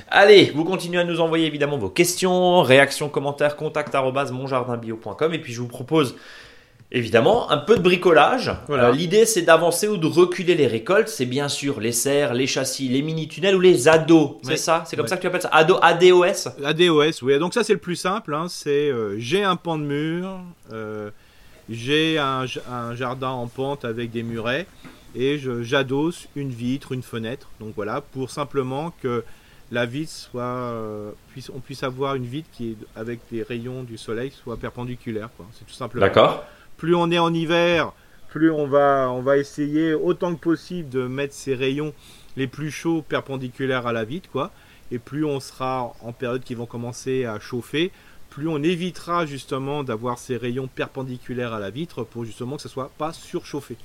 Allez, vous continuez à nous envoyer évidemment vos questions, réactions, commentaires, contact monjardinbio.com. Et puis je vous propose Évidemment, un peu de bricolage. Euh, l'idée, c'est d'avancer ou de reculer les récoltes. C'est bien sûr les serres, les châssis, les mini-tunnels ou les ados. C'est ça? C'est comme ça que tu appelles ça? Ado, ADOS ADOS, oui. Donc ça, c'est le plus simple. Hein. C'est euh, j'ai un pan de mur, euh, j'ai un, jardin en pente avec des murets et j'adosse une vitre, une fenêtre. Donc voilà, pour simplement que la vitre soit, puisse, on puisse avoir une vitre qui, avec des rayons du soleil, soit perpendiculaire. C'est tout simplement. D'accord plus on est en hiver, plus on va, on va essayer autant que possible de mettre ces rayons les plus chauds perpendiculaires à la vitre, quoi. Et plus on sera en période qui vont commencer à chauffer, plus on évitera justement d'avoir ces rayons perpendiculaires à la vitre pour justement que ça soit pas surchauffé.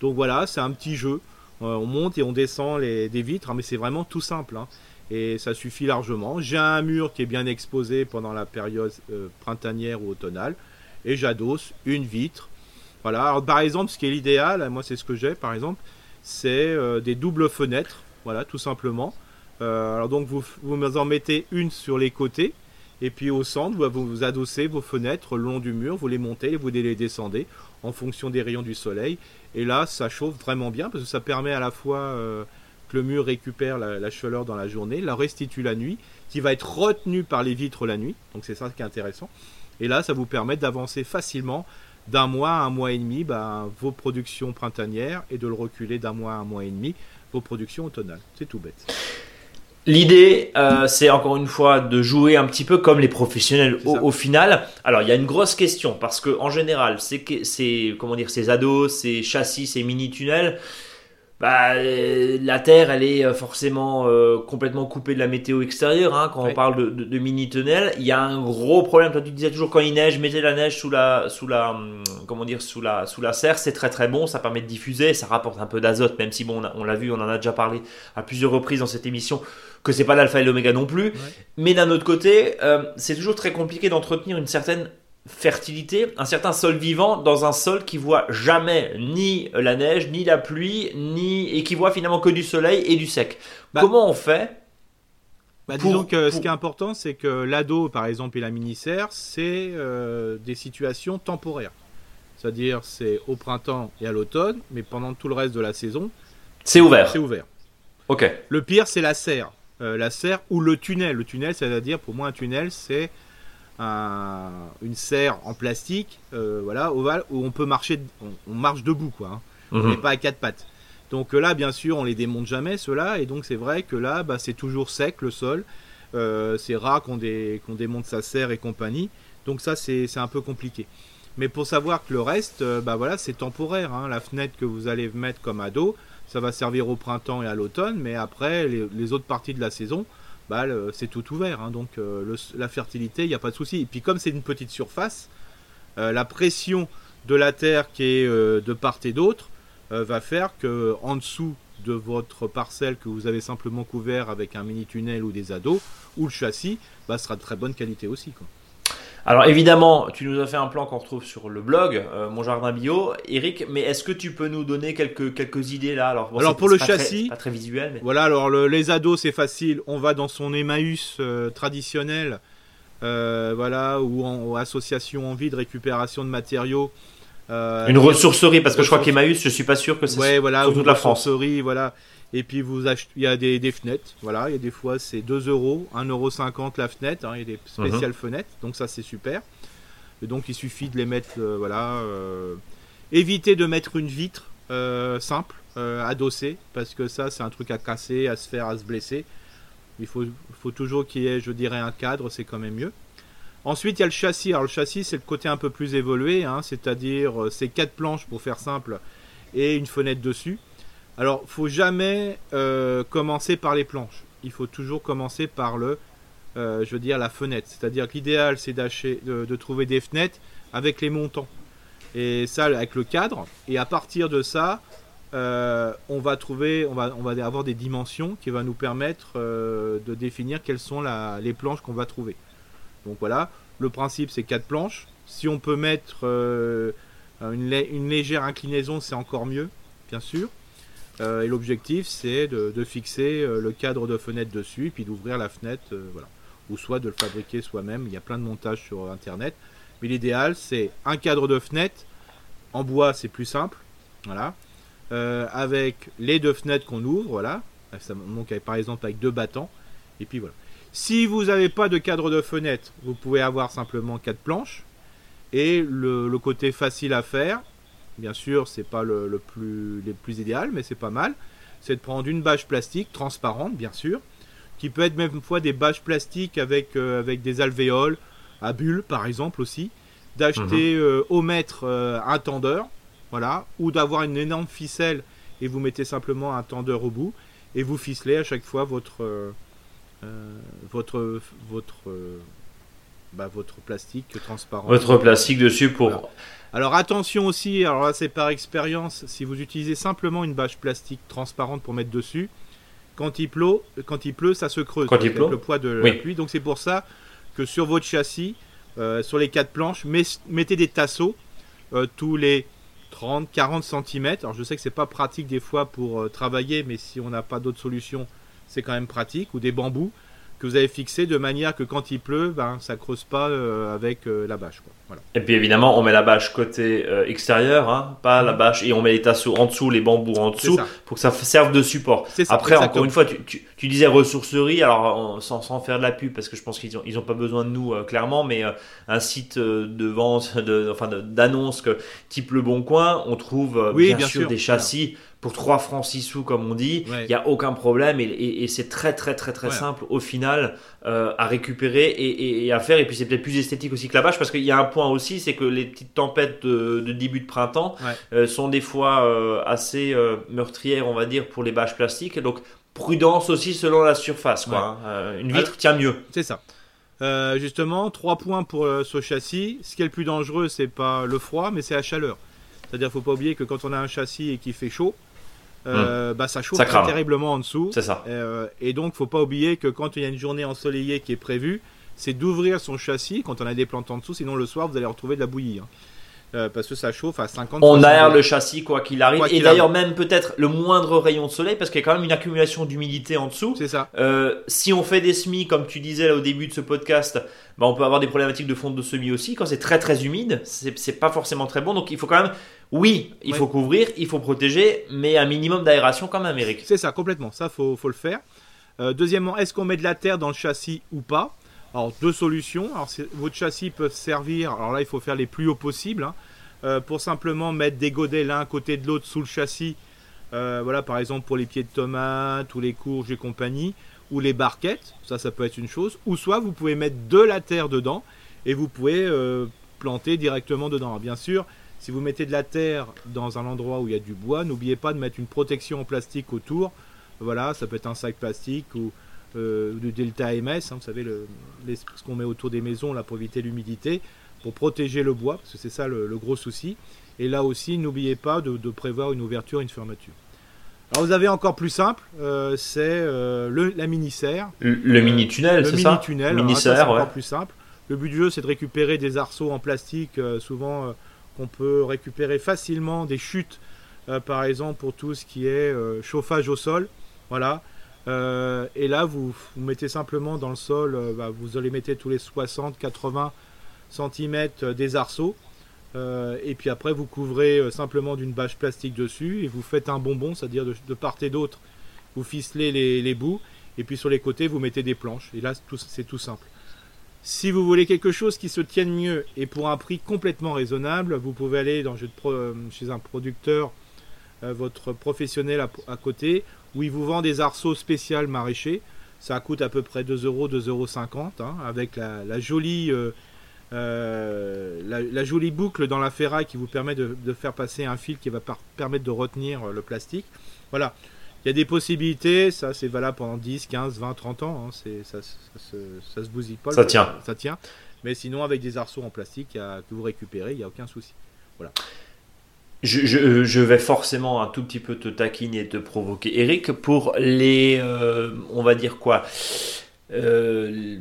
Donc voilà, c'est un petit jeu. Euh, on monte et on descend des vitres, hein, mais c'est vraiment tout simple. Hein. et ça suffit largement. J'ai un mur qui est bien exposé pendant la période euh, printanière ou automnale et j'adosse une vitre. Voilà. Alors, par exemple, ce qui est l'idéal, moi c'est ce que j'ai par exemple, c'est euh, des doubles fenêtres. Voilà, tout simplement. Euh, alors donc vous, vous en mettez une sur les côtés et puis au centre, vous, vous adossez vos fenêtres le long du mur, vous les montez et vous les descendez en fonction des rayons du soleil. Et là, ça chauffe vraiment bien parce que ça permet à la fois euh, que le mur récupère la, la, chaleur dans la journée, la restitue la nuit, qui va être retenue par les vitres la nuit. Donc c'est ça qui est intéressant. Et là, ça vous permet d'avancer facilement d'un mois à un mois et demi bah, vos productions printanières et de le reculer d'un mois à un mois et demi vos productions automnales. C'est tout bête. L'idée, euh, c'est encore une fois de jouer un petit peu comme les professionnels au, final. Alors, il y a une grosse question parce que en général, c'est comment dire, ces ados, ces châssis, ces mini tunnels, bah, euh, la Terre, elle est euh, forcément euh, complètement coupée de la météo extérieure. Hein, quand on parle de, de, mini tunnel, il y a un gros problème. Toi, tu disais toujours quand il neige, mettez la neige sous la, sous la, hum, comment dire, sous la, sous la serre, c'est très très bon. Ça permet de diffuser, ça rapporte un peu d'azote, même si bon, on l'a vu, on en a déjà parlé à plusieurs reprises dans cette émission, que c'est pas l'alpha et l'oméga non plus. Mais d'un autre côté, c'est toujours très compliqué d'entretenir une certaine fertilité, un certain sol vivant dans un sol qui voit jamais ni la neige, ni la pluie, ni et qui voit finalement que du soleil et du sec. Bah, Comment on fait bah, disons que ce qui est important, c'est que l'ado, par exemple, et la mini-serre, c'est euh, des situations temporaires. C'est-à-dire, c'est au printemps et à l'automne, mais pendant tout le reste de la saison, c'est ouvert. C'est ouvert. Ok. Le pire, c'est la serre. Euh, la serre ou le tunnel. Le tunnel, c'est-à-dire, pour moi, un tunnel, c'est une serre en plastique, euh, voilà, ovale, où on peut marcher, on, marche debout, quoi. Hein. On mhm. n'est pas à quatre pattes. Donc là, bien sûr, on les démonte jamais, ceux-là, et donc c'est vrai que là, bah, c'est toujours sec le sol. Euh, c'est rare qu'on démonte sa serre et compagnie. Donc ça, c'est un peu compliqué. Mais pour savoir que le reste, euh, bah voilà, c'est temporaire. Hein. La fenêtre que vous allez mettre comme ado, ça va servir au printemps et à l'automne, mais après, les, autres parties de la saison, bah, c'est tout ouvert. Hein. donc la fertilité, il n'y a pas de souci. Et puis comme c'est une petite surface, la pression de la terre qui est de part et d'autre va faire que en dessous de votre parcelle que vous avez simplement couvert avec un mini tunnel ou des ados, ou le châssis, bah, sera de très bonne qualité aussi. Quoi. Alors évidemment, tu nous as fait un plan qu'on retrouve sur le blog, euh, Mon Jardin Bio, Eric, mais est-ce que tu peux nous donner quelques, quelques idées là? Alors, alors pour le châssis, pas très visuel. Mais... Voilà, alors les ados c'est facile, on va dans son Emmaüs euh, traditionnel, euh, voilà, ou en association envie de récupération de matériaux. une ressourcerie, parce que je crois qu'Emmaüs, je suis pas sûr que c'est ouais, voilà, sur toute la France. Voilà. Et puis vous achetez, il y a des, fenêtres, voilà, il y a des fois c'est 2 euros, 1,50 euros la fenêtre, hein, il y a des spéciales mhm. fenêtres, donc ça c'est super. Et donc il suffit de les mettre, euh, voilà. Euh, éviter de mettre une vitre euh, simple, adossée, parce que ça c'est un truc à casser, à se faire, à se blesser. Il faut, faut toujours qu'il y ait, je dirais, un cadre, c'est quand même mieux. Ensuite, il y a le châssis. Alors, le châssis, c'est le côté un peu plus évolué, hein, c'est-à-dire c'est quatre planches pour faire simple et une fenêtre dessus. Alors, faut jamais euh, commencer par les planches. Il faut toujours commencer par le, euh, je veux dire, la fenêtre. C'est-à-dire que l'idéal, c'est de, de, trouver des fenêtres avec les montants. Et ça, avec le cadre. Et à partir de ça, euh, on va trouver, on va, avoir des dimensions qui vont nous permettre de définir quelles sont les planches qu'on va trouver. Donc voilà, le principe, c'est quatre planches. Si on peut mettre une légère inclinaison, c'est encore mieux, bien sûr. Euh, et l'objectif, c'est de, fixer euh, le cadre de fenêtre dessus, puis d'ouvrir la fenêtre, euh, voilà. Ou soit de le fabriquer soi-même. Il y a plein de montages sur Internet. Mais l'idéal, c'est un cadre de fenêtre. En bois, c'est plus simple. Voilà. avec les deux fenêtres qu'on ouvre, voilà. Donc, par exemple, avec deux battants. Et puis voilà. Si vous n'avez pas de cadre de fenêtre, vous pouvez avoir simplement quatre planches. Et le côté facile à faire, Bien sûr, c'est pas le, plus, les plus idéal, mais c'est pas mal. C'est de prendre une bâche plastique transparente, bien sûr, qui peut être même fois des bâches plastiques avec, euh, avec des alvéoles à bulles, par exemple aussi. D'acheter mhm. euh, au mètre euh, un tendeur, voilà, ou d'avoir une énorme ficelle et vous mettez simplement un tendeur au bout et vous ficelez à chaque fois votre votre votre bah, votre plastique transparent. Votre plastique dessus pour alors attention aussi, alors là c'est par expérience, si vous utilisez simplement une bâche plastique transparente pour mettre dessus, quand il pleut, quand il pleut ça se creuse quand il pleut. le poids de la pluie. Donc c'est pour ça que sur votre châssis, euh, sur les quatre planches, mettez des tasseaux euh, tous les 30-40 cm. Alors je sais que c'est pas pratique des fois pour euh, travailler, mais si on n'a pas d'autre solution, c'est quand même pratique. Ou des bambous que vous avez fixé de manière que quand il pleut, ben, ça creuse pas euh, avec euh, la bâche. Quoi. Et puis évidemment, on met la bâche côté euh, extérieur, hein, pas la mhm. bâche, et on met les tasseaux en dessous, les bambous en dessous, pour que ça serve de support. Après, encore une fois, tu, tu, disais ressourcerie, alors sans, sans, faire de la pub, parce que je pense qu'ils n'ont ils ont pas besoin de nous clairement, mais un site de vente, de, enfin d'annonce type Le Bon Coin, on trouve bien, sûr, des châssis pour 3 francs 6 sous comme on dit, il n'y a aucun problème et, c'est très très très très simple au final euh, à récupérer et, à faire et puis c'est peut-être plus esthétique aussi que la bâche parce qu'il y a un point aussi c'est que les petites tempêtes de, début de printemps euh, sont des fois euh, assez meurtrières on va dire pour les bâches plastiques donc prudence aussi selon la surface quoi, hein. une vitre tient mieux. C'est ça. justement, trois points pour ce châssis. Ce qui est le plus dangereux, c'est pas le froid, mais c'est la chaleur. C'est-à-dire, faut pas oublier que quand on a un châssis et qu'il fait chaud, euh, hmm. bah, ça chauffe terriblement en dessous. C'est ça. Euh, et donc, faut pas oublier que quand il y a une journée ensoleillée qui est prévue, c'est d'ouvrir son châssis quand on a des plantes en dessous, sinon le soir vous allez retrouver de la bouillie. Hein. Euh, parce que ça chauffe à 50 On aère le châssis quoi qu'il arrive. et d'ailleurs même peut-être le moindre rayon de soleil parce qu'il y a quand même une accumulation d'humidité en dessous. C'est ça. Euh, si on fait des semis comme tu disais là au début de ce podcast, bah, on peut avoir des problématiques de fonte de semis aussi. Quand c'est très très humide, c'est pas forcément très bon. Donc il faut quand même, oui, il faut couvrir, il faut protéger, mais un minimum d'aération quand même, Eric. C'est ça, complètement. Ça faut, faut le faire. Euh, deuxièmement, est-ce qu'on met de la terre dans le châssis ou pas? Alors deux solutions. Alors votre châssis peut servir. Alors là, il faut faire les plus hauts possibles. Hein. Euh, pour simplement mettre des godets l'un à côté de l'autre sous le châssis. Euh, voilà, par exemple pour les pieds de tomates ou les courges et compagnie, ou les barquettes, ça, ça peut être une chose. Ou soit vous pouvez mettre de la terre dedans et vous pouvez euh, planter directement dedans. bien sûr, si vous mettez de la terre dans un endroit où il y a du bois, n'oubliez pas de mettre une protection en plastique autour. Voilà, ça peut être un sac plastique ou du delta MS, hein, vous savez, le, ce qu'on met autour des maisons là, pour éviter l'humidité, pour protéger le bois, parce que c'est ça le, gros souci. Et là aussi, n'oubliez pas de, prévoir une ouverture, une fermeture. Alors vous avez encore plus simple, c'est la mini-serre. Le, mini-tunnel, c'est ça Le mini-tunnel, mini c'est encore plus simple. Le but du jeu, c'est de récupérer des arceaux en plastique, souvent qu'on peut récupérer facilement, des chutes euh, par exemple pour tout ce qui est euh, chauffage au sol. Voilà. Euh, et là, vous, mettez simplement dans le sol, bah, vous allez mettre tous les 60-80 cm des arceaux. et puis après, vous couvrez simplement d'une bâche plastique dessus et vous faites un bonbon, c'est-à-dire de, part et d'autre, vous ficelez les, bouts. Et puis sur les côtés, vous mettez des planches. Et là, c'est tout simple. Si vous voulez quelque chose qui se tienne mieux et pour un prix complètement raisonnable, vous pouvez aller chez un producteur euh, votre professionnel à, côté, où il vous vend des arceaux spéciaux maraîchers. Ça coûte à peu près 2 euros, 2,50 euros, hein, avec la, jolie, euh, euh, la, jolie boucle dans la ferraille qui vous permet de, faire passer un fil qui va permettre de retenir le plastique. Voilà. Il y a des possibilités, ça c'est valable pendant 10, 15, 20, 30 ans, hein, ça, ça, se bousille pas. Ça tient. Ça tient. Mais sinon, avec des arceaux en plastique que vous récupérez, il n'y a aucun souci. Voilà. Je, vais forcément un tout petit peu te taquiner et te provoquer, Eric, pour les, euh, on va dire quoi, euh,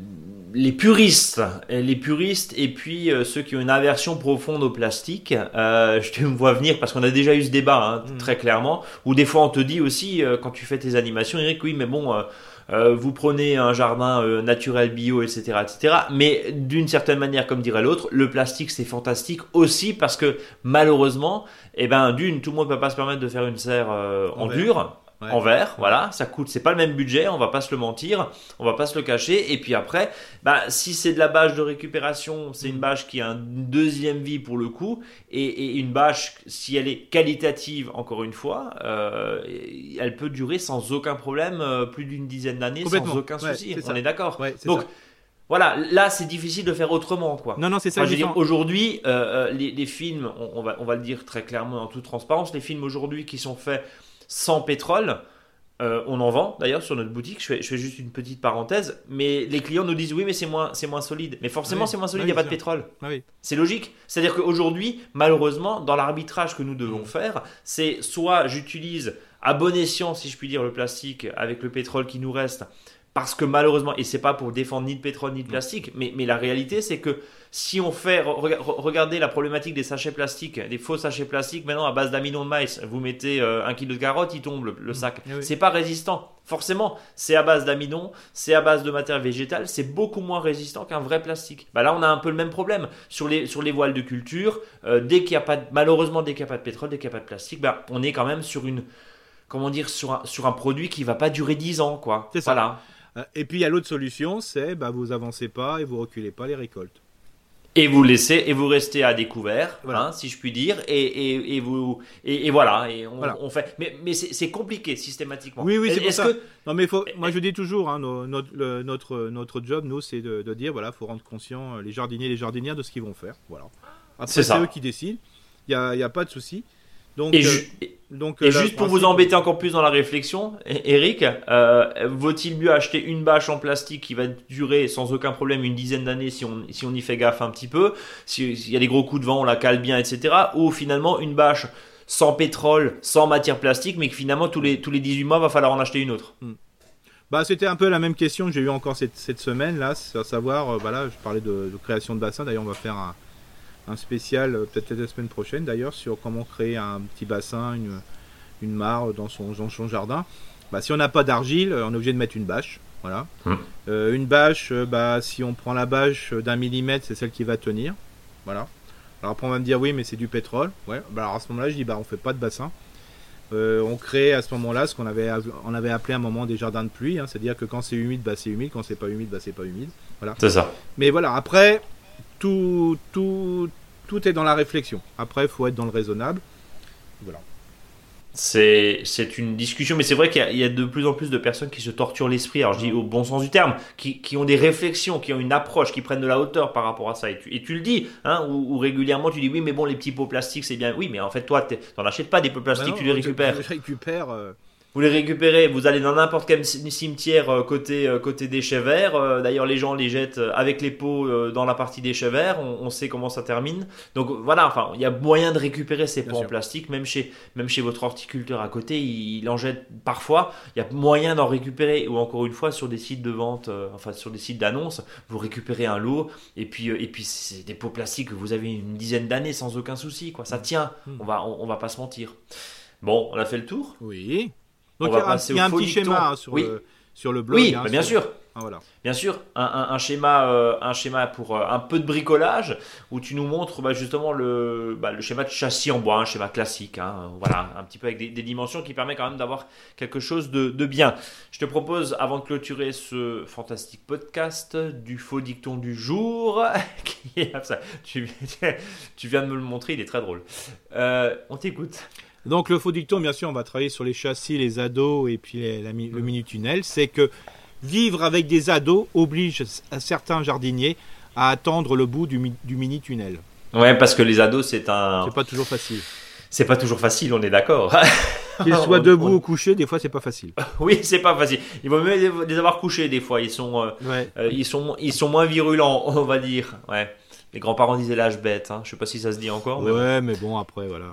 les puristes, les puristes et puis euh, ceux qui ont une aversion profonde au plastique. je te vois venir parce qu'on a déjà eu ce débat hein, mm. très clairement, où des fois on te dit aussi quand tu fais tes animations, Eric, oui, mais bon euh, vous prenez un jardin euh, naturel bio, etc., etc. Mais d'une certaine manière, comme dirait l'autre, le plastique c'est fantastique aussi parce que malheureusement, eh ben d'une, tout le monde ne peut pas se permettre de faire une serre euh, en dur en verre, voilà, ça coûte, c'est pas le même budget, on va pas se le mentir, on va pas se le cacher. Et puis après, bah, si c'est de la bâche de récupération, c'est une mm. bâche qui a une deuxième vie pour le coup, et, une bâche, si elle est qualitative, encore une fois, euh, elle peut durer sans aucun problème euh, plus d'une dizaine d'années, sans aucun souci. on est d'accord. Donc Voilà, là c'est difficile de faire autrement quoi. Non non c'est ça. aujourd'hui euh, les, films, on, va on va le dire très clairement en toute transparence, les films aujourd'hui qui sont faits sans pétrole. Euh, on en vend d'ailleurs sur notre boutique. Je fais, je fais, juste une petite parenthèse, mais les clients nous disent oui, mais c'est moins, c'est moins solide. Mais forcément, c'est moins solide. Il n'y a pas de pétrole. Ah c'est logique. C'est-à-dire qu'aujourd'hui, malheureusement, dans l'arbitrage que nous devons mm. faire, c'est soit j'utilise à bon escient, si je puis dire, le plastique avec le pétrole qui nous reste, parce que malheureusement, et c'est pas pour défendre ni de pétrole ni de plastique, mais, mais la réalité, c'est que si on fait, regardez la problématique des sachets plastiques, des faux sachets plastiques, maintenant à base d'amidon de maïs, vous mettez euh, un kilo de carottes, il tombe le, sac. Eh c'est pas résistant. Forcément, c'est à base d'amidon, c'est à base de matière végétale, c'est beaucoup moins résistant qu'un vrai plastique. Bah là, on a un peu le même problème sur les, sur les voiles de culture. Euh, dès qu'il y a pas, malheureusement, dès qu'il n'y a pas de pétrole, dès qu'il n'y a pas de plastique, bah, on est quand même sur une, comment dire, sur un, sur un produit qui va pas durer 10 ans, quoi. C'est ça. Euh, et puis il y a l'autre solution, c'est bah, vous avancez pas et vous reculez pas les récoltes. Et vous laissez et vous restez à découvert, hein, si je puis dire, et, et, vous et, voilà, et on, fait. Mais, mais c'est compliqué systématiquement. Oui, oui, c'est pour ça. Que... Non, mais faut, moi je dis toujours, hein, notre, notre, notre job, nous, c'est de, de, dire voilà, faut rendre conscient euh, les jardiniers, les jardinières de ce qu'ils vont faire. Voilà. Après, c'est eux qui décident. Il n'y a, y a pas de souci. Donc, et, euh, donc, et euh, juste pour vous embêter encore plus dans la réflexion, Eric, euh, vaut-il mieux acheter une bâche en plastique qui va durer sans aucun problème une dizaine d'années si on, si on y fait gaffe un petit peu, s'il y a des gros coups de vent, on la cale bien, etc. Ou finalement une bâche sans pétrole, sans matière plastique, mais que finalement tous les, tous les 18 mois, va falloir en acheter une autre? Hmm. Bah, c'était un peu la même question que j'ai eu encore cette, cette semaine là, à savoir, bah là, je parlais de, de création de bassin. D'ailleurs, on va faire un, un spécial, euh, peut-être la semaine prochaine d'ailleurs, sur comment créer un petit bassin, une, une mare dans son, dans son jardin. Bah, si on n'a pas d'argile, on est obligé de mettre une bâche. Voilà. Hum. Euh, une bâche, euh, bah, si on prend la bâche d'un millimètre, c'est celle qui va tenir. Voilà. Alors après, on va me dire oui, mais c'est du pétrole. Ouais. Bah, alors à ce moment-là, je dis bah, on fait pas de bassin. on crée à ce moment-là ce qu'on avait, on avait appelé un moment des jardins de pluie. Hein. C'est-à-dire que quand c'est humide, bah, c'est humide. Quand c'est pas humide, bah, c'est pas humide. Voilà. C'est ça. Mais voilà, après, tout, tout, tout est dans la réflexion. Après, il faut être dans le raisonnable. Voilà. C'est, une discussion, mais c'est vrai qu'il y, a, de plus en plus de personnes qui se torturent l'esprit, alors je dis au bon sens du terme, qui, qui, ont des réflexions, qui ont une approche, qui prennent de la hauteur par rapport à ça. Et tu, et tu le dis, hein, ou, régulièrement tu dis oui, mais bon, les petits pots plastiques, c'est bien. Oui, mais en fait, toi, tu n'en achètes pas des pots plastiques, bah tu les récupères. Je, récupère. Euh, Vous les récupérez, vous allez dans n'importe quel cimetière euh, côté, euh, côté déchets verts. Euh, d'ailleurs, les gens les jettent avec les pots dans la partie déchets verts. On, sait comment ça termine. Donc voilà, enfin, il y a moyen de récupérer ces pots en plastique. Même chez, même chez votre horticulteur à côté, il, en jette parfois. Il y a moyen d'en récupérer. Ou encore une fois, sur des sites de vente, enfin sur des sites d'annonce, vous récupérez un lot. Et puis, et puis c'est des pots plastiques que vous avez une dizaine d'années sans aucun souci. Quoi. Ça mmh. tient. Mmh. On va, on va pas se mentir. Bon, on a fait le tour Oui. Donc il y a, un, petit schéma hein, sur, le, sur le blog. Oui, hein, bien sûr. Ah, voilà. Bien sûr, un, schéma, euh, un schéma pour euh, un peu de bricolage où tu nous montres bah, justement le, bah, le schéma de châssis en bois, un schéma classique. Hein, voilà, un petit peu avec des, dimensions qui permet quand même d'avoir quelque chose de, de, bien. Je te propose, avant de clôturer ce fantastique podcast, du faux dicton du jour. qui est, tu, tu, viens de me le montrer, il est très drôle. Euh, on t'écoute. Donc le faux dicton, bien sûr, on va travailler sur les châssis, les ados et puis le mini-tunnel. C'est que vivre avec des ados oblige certains jardiniers à attendre le bout du, mini-tunnel. Ouais, parce que les ados, c'est un... C'est pas toujours facile. C'est pas toujours facile, on est d'accord. Qu'ils soient debout ou couchés, des fois c'est pas facile. Oui, c'est pas facile. Il vaut mieux les avoir couchés des fois. Ils sont, euh, euh, ils sont, ils sont moins virulents, on va dire. Ouais. Les grands-parents disaient l'âge bête. Hein. Je sais pas si ça se dit encore. ouais, mais bon après voilà.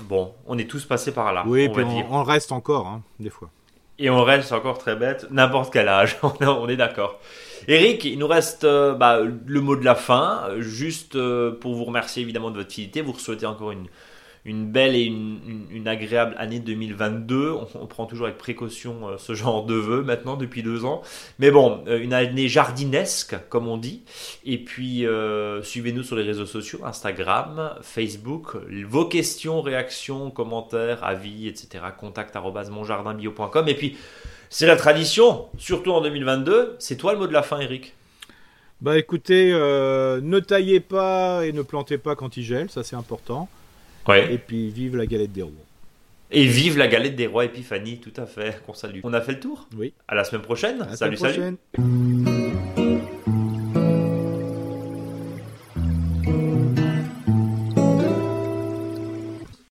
Bon, on est tous passés par là. Oui, on, on, reste encore, hein, des fois. Et on reste encore très bête, n'importe quel âge, on est d'accord. Eric, il nous reste euh, bah, le mot de la fin, juste euh, pour vous remercier évidemment de votre fidélité, vous souhaiter encore une, une belle et une, agréable année 2022. On, prend toujours avec précaution euh, ce genre de vœux maintenant depuis deux ans. Mais bon, euh, une année jardinesque, comme on dit. Et puis, euh, suivez-nous sur les réseaux sociaux, Instagram, Facebook. Vos questions, réactions, commentaires, avis, etc. Contact monjardinbio.com. Et puis, c'est la tradition, surtout en 2022. C'est toi le mot de la fin, Eric? Bah écoutez, ne taillez pas et ne plantez pas quand il gèle, ça c'est important. Et puis vive la galette des rois. Et vive la galette des rois Épiphanie, tout à fait, qu'on salue. On a fait le tour? Oui. À la semaine prochaine. salut, salut.